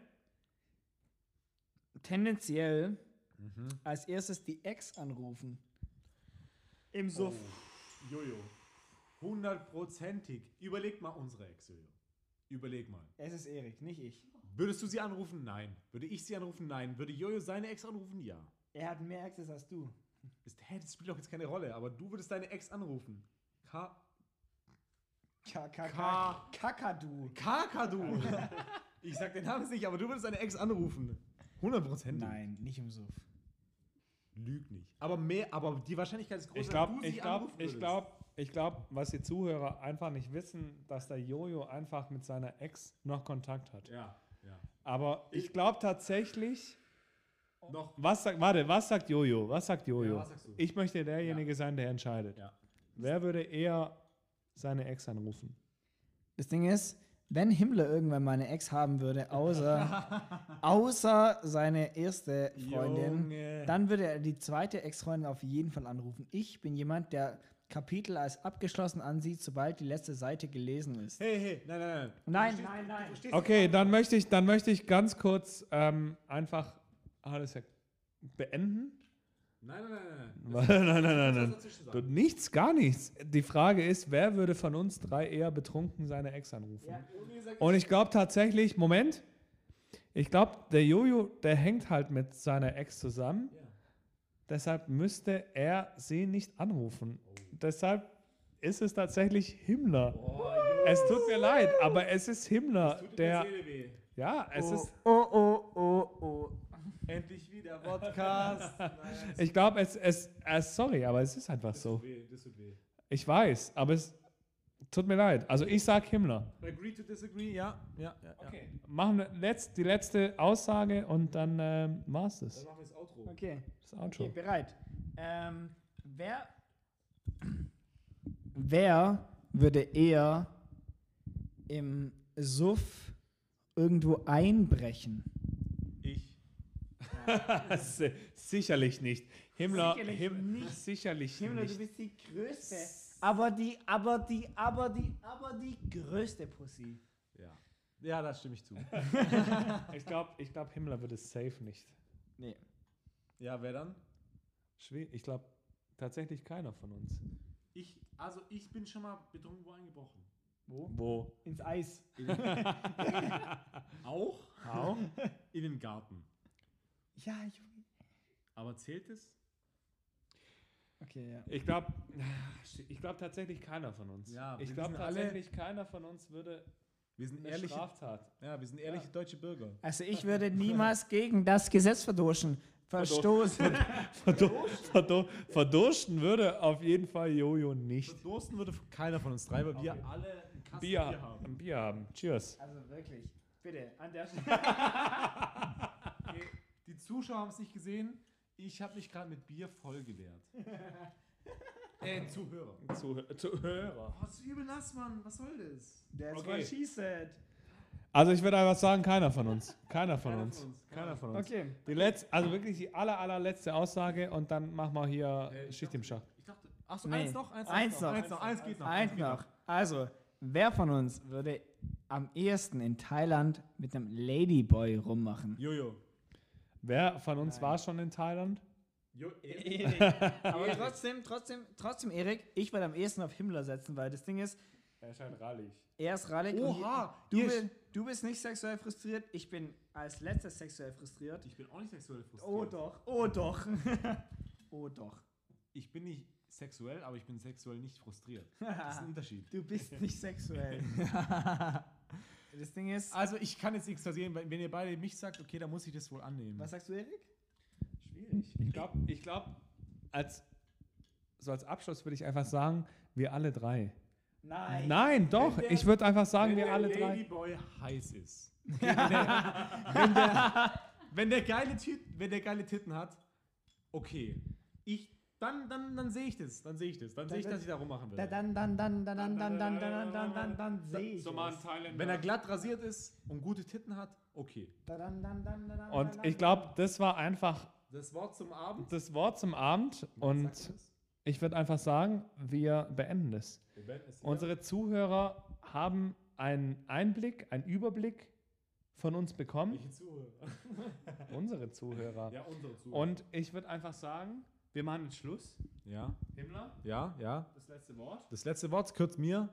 tendenziell Mhm. als erstes die Ex anrufen? Im Suff. Jojo. Hundertprozentig. Überleg mal unsere Ex, Jojo. Überleg mal. Es ist Erik, nicht ich. Würdest du sie anrufen? Nein. Würde ich sie anrufen? Nein. Würde Jojo seine Ex anrufen? Ja. Er hat mehr Exes als du. Ist, hä, das spielt doch jetzt keine Rolle, aber du würdest deine Ex anrufen. Ka Ka- Kakadu. Kakadu. ich sag den Namen nicht, aber du würdest deine Ex anrufen. Hundertprozentig. Nein, nicht im Suff. Lüg nicht. Aber mehr, aber die Wahrscheinlichkeit ist groß, Ich dass glaube, du sie ich glaube, anrufen ich würdest. glaube, ich glaube, was die Zuhörer einfach nicht wissen, dass der Jojo einfach mit seiner Ex noch Kontakt hat. Ja, ja. Aber ich glaube tatsächlich, Noch. was sagt, warte, was sagt Jojo? Was sagt Jojo? Ja, was sagst du? ich möchte derjenige sein, der entscheidet. Ja. Wer würde eher seine Ex anrufen? Das Ding ist, wenn Himmler irgendwann mal eine Ex haben würde, außer, *laughs* außer seine erste Freundin, Junge. dann würde er die zweite Ex-Freundin auf jeden Fall anrufen. Ich bin jemand, der Kapitel als abgeschlossen ansieht, sobald die letzte Seite gelesen ist. Hey, hey, nein, nein, nein. Nein, nein, nein. Okay, dann möchte ich, dann möchte ich ganz kurz ähm, einfach alles ja beenden. Nein, nein, nein, nein. nein, *laughs* nein, nein, nein. nichts, gar nichts. Die Frage ist, wer würde von uns drei eher betrunken seine Ex anrufen? Und ich glaube tatsächlich, Moment, ich glaube, der Jojo, der hängt halt mit seiner Ex zusammen. Deshalb müsste er sie nicht anrufen. Deshalb ist es tatsächlich Himmler. es tut mir leid, aber es ist Himmler, der. Ja, es ist. Oh, oh, oh, oh. Endlich wieder Podcast. *laughs* Ich glaube, es, es, es. Sorry, aber es ist einfach so. weh, das tut weh. Ich weiß, aber es tut mir leid. Also ich sag Himmler. Agree to disagree, ja. Ja, ja. Okay. Machen wir letzt, die letzte Aussage und dann ähm, war's Dann das. machen wir das Outro. Okay. Das Outro. Okay, bereit. Ähm, wer, wer würde eher im Suff irgendwo einbrechen? Ich. *laughs* Si- sicherlich nicht. Himmler, Sicherlich Him nicht. sicherlich Himmler, du nicht. bist die größte. Aber die, aber die, aber die, aber die größte Pussy. Ja. Ja, da stimme ich zu. *laughs* Ich glaube, ich glaub, Himmler würde es safe nicht. Nee. ja, wer dann? Schwierig. Ich glaube tatsächlich keiner von uns. Ich, also ich bin schon mal betrunken wo eingebrochen. Wo? Wo? Ins Eis. *laughs* Auch Auch? in den Garten. Ja, Junge. Aber zählt es? Okay, ja. Ich glaube, ich glaube tatsächlich keiner von uns. Ja, ich glaube wissen alle- tatsächlich keiner von uns würde Wir sind eine ehrliche, Straftat. ja, wir sind ehrliche deutsche Bürger. Also ich würde niemals gegen das Gesetz verduschen. Verstoßen. Verdo verdursten würde auf jeden Fall Jojo nicht. Verdursten würde keiner von uns drei, weil wir alle einen Kasten Bier, Bier haben. ein Bier haben. Cheers. Also wirklich. Bitte, an der Stelle. *laughs* Okay, die Zuschauer haben es nicht gesehen. Ich habe mich gerade mit Bier voll gewehrt. *laughs* äh, Zuhörer. Zu, Zuhörer. Oh, ist übel nass, Mann. Was soll das? That's Okay. what she said. Also ich würde einfach sagen, keiner von uns. Keiner von Keiner uns. von uns. Keiner von uns. Okay. Die letzte, also wirklich die aller, allerletzte Aussage und dann machen wir hier Äh, ich Schicht im Schacht. Ich dachte, achso, Nee. eins noch, eins, Eins noch. eins noch, eins geht noch. Eins geht noch. Also, wer von uns würde am ehesten in Thailand mit einem Ladyboy rummachen? Jojo. Wer von uns Nein. war schon in Thailand? Jo, *laughs* Aber trotzdem, trotzdem, trotzdem, Erik, ich würde am ehesten auf Himmler setzen, weil das Ding ist, Er scheint rallig. Er ist rallig. und Oha, Du, ihr- bi- du bist nicht sexuell frustriert, ich bin als letztes sexuell frustriert. Ich bin auch nicht sexuell frustriert. Oh doch, oh doch. *laughs* oh doch. Ich bin nicht sexuell, aber ich bin sexuell nicht frustriert. Das ist ein *laughs* Unterschied. Du bist *laughs* nicht sexuell. das Ding ist, Also ich kann jetzt nichts weil wenn ihr beide mich sagt, okay, dann muss ich das wohl annehmen. was sagst du, Erik? Schwierig. Ich glaube, ich glaub, als, so als Abschluss würde ich einfach sagen, wir alle drei. Nein. Nein, doch. der- ich würde einfach sagen, wenn wir der alle drei. Ladyboy heiß ist. Okay, wenn, der, wenn, der, wenn, der geile wenn der geile Titten hat, okay. Ich, dann dann, dann sehe ich das. Dann sehe ich das. Dann sehe ich, dass ich da rummachen will. Da, dann, dann, dann, dann, dann, dann, dann, dann, dann, dann, dann, sehe ich So mal ein es. Thailänder. Wenn er glatt rasiert ist und gute Titten hat, okay. Dann, dann, dann, dann, dann, Und dann, ich glaube, das war einfach Das Wort zum Abend. das Wort zum Abend. Und ich würde einfach sagen, wir beenden das. Unsere Zuhörer haben einen Einblick, einen Überblick von uns bekommen. Welche Zuhörer? *laughs* Unsere Zuhörer. Ja, unsere Zuhörer. Und ich würde einfach sagen, wir machen jetzt Schluss. Ja, Himmler, ja, ja. das letzte Wort. Das letzte Wort gehört mir.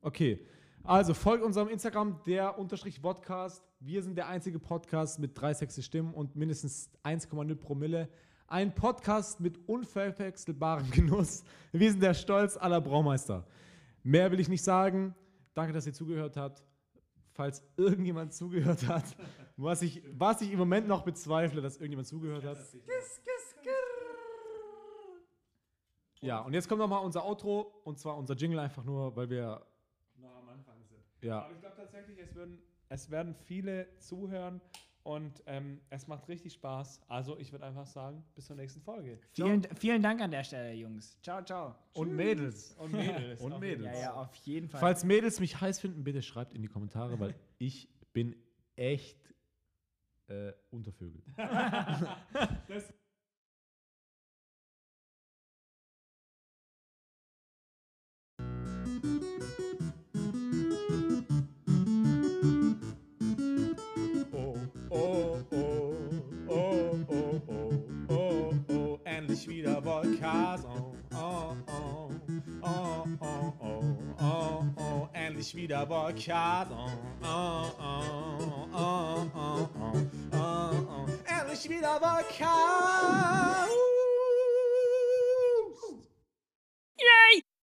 Okay. Also folgt unserem Instagram, der Unterstrich Podcast. Wir sind der einzige Podcast mit drei sexy Stimmen und mindestens 1,0 Promille. Ein Podcast mit unverwechselbarem *laughs* Genuss. Wir sind der Stolz aller Braumeister. Mehr will ich nicht sagen. Danke, dass ihr zugehört habt. Falls irgendjemand zugehört hat, *laughs* was ich, was ich im Moment noch bezweifle, dass irgendjemand zugehört hat. Ja, und jetzt kommt nochmal unser Outro und zwar unser Jingle einfach nur, weil wir. Noch am Anfang sind. Ja, Aber ich glaube tatsächlich, es, würden, es werden viele zuhören und ähm, es macht richtig Spaß. Also ich würde einfach sagen, bis zur nächsten Folge. Vielen, vielen Dank an der Stelle, Jungs. Ciao, ciao. und Mädels. Und Mädels. *laughs* Und Mädels. Ja, ja, auf jeden Fall. Falls Mädels mich heiß finden, bitte schreibt in die Kommentare, weil *laughs* ich bin echt äh, untervögelt. *laughs* Das sweet of all cars. Oh, oh, oh, oh, oh, oh, oh, oh, and the sweet of all cars. Oh, oh, oh, oh, oh, oh, oh, oh, and the sweet of all cars.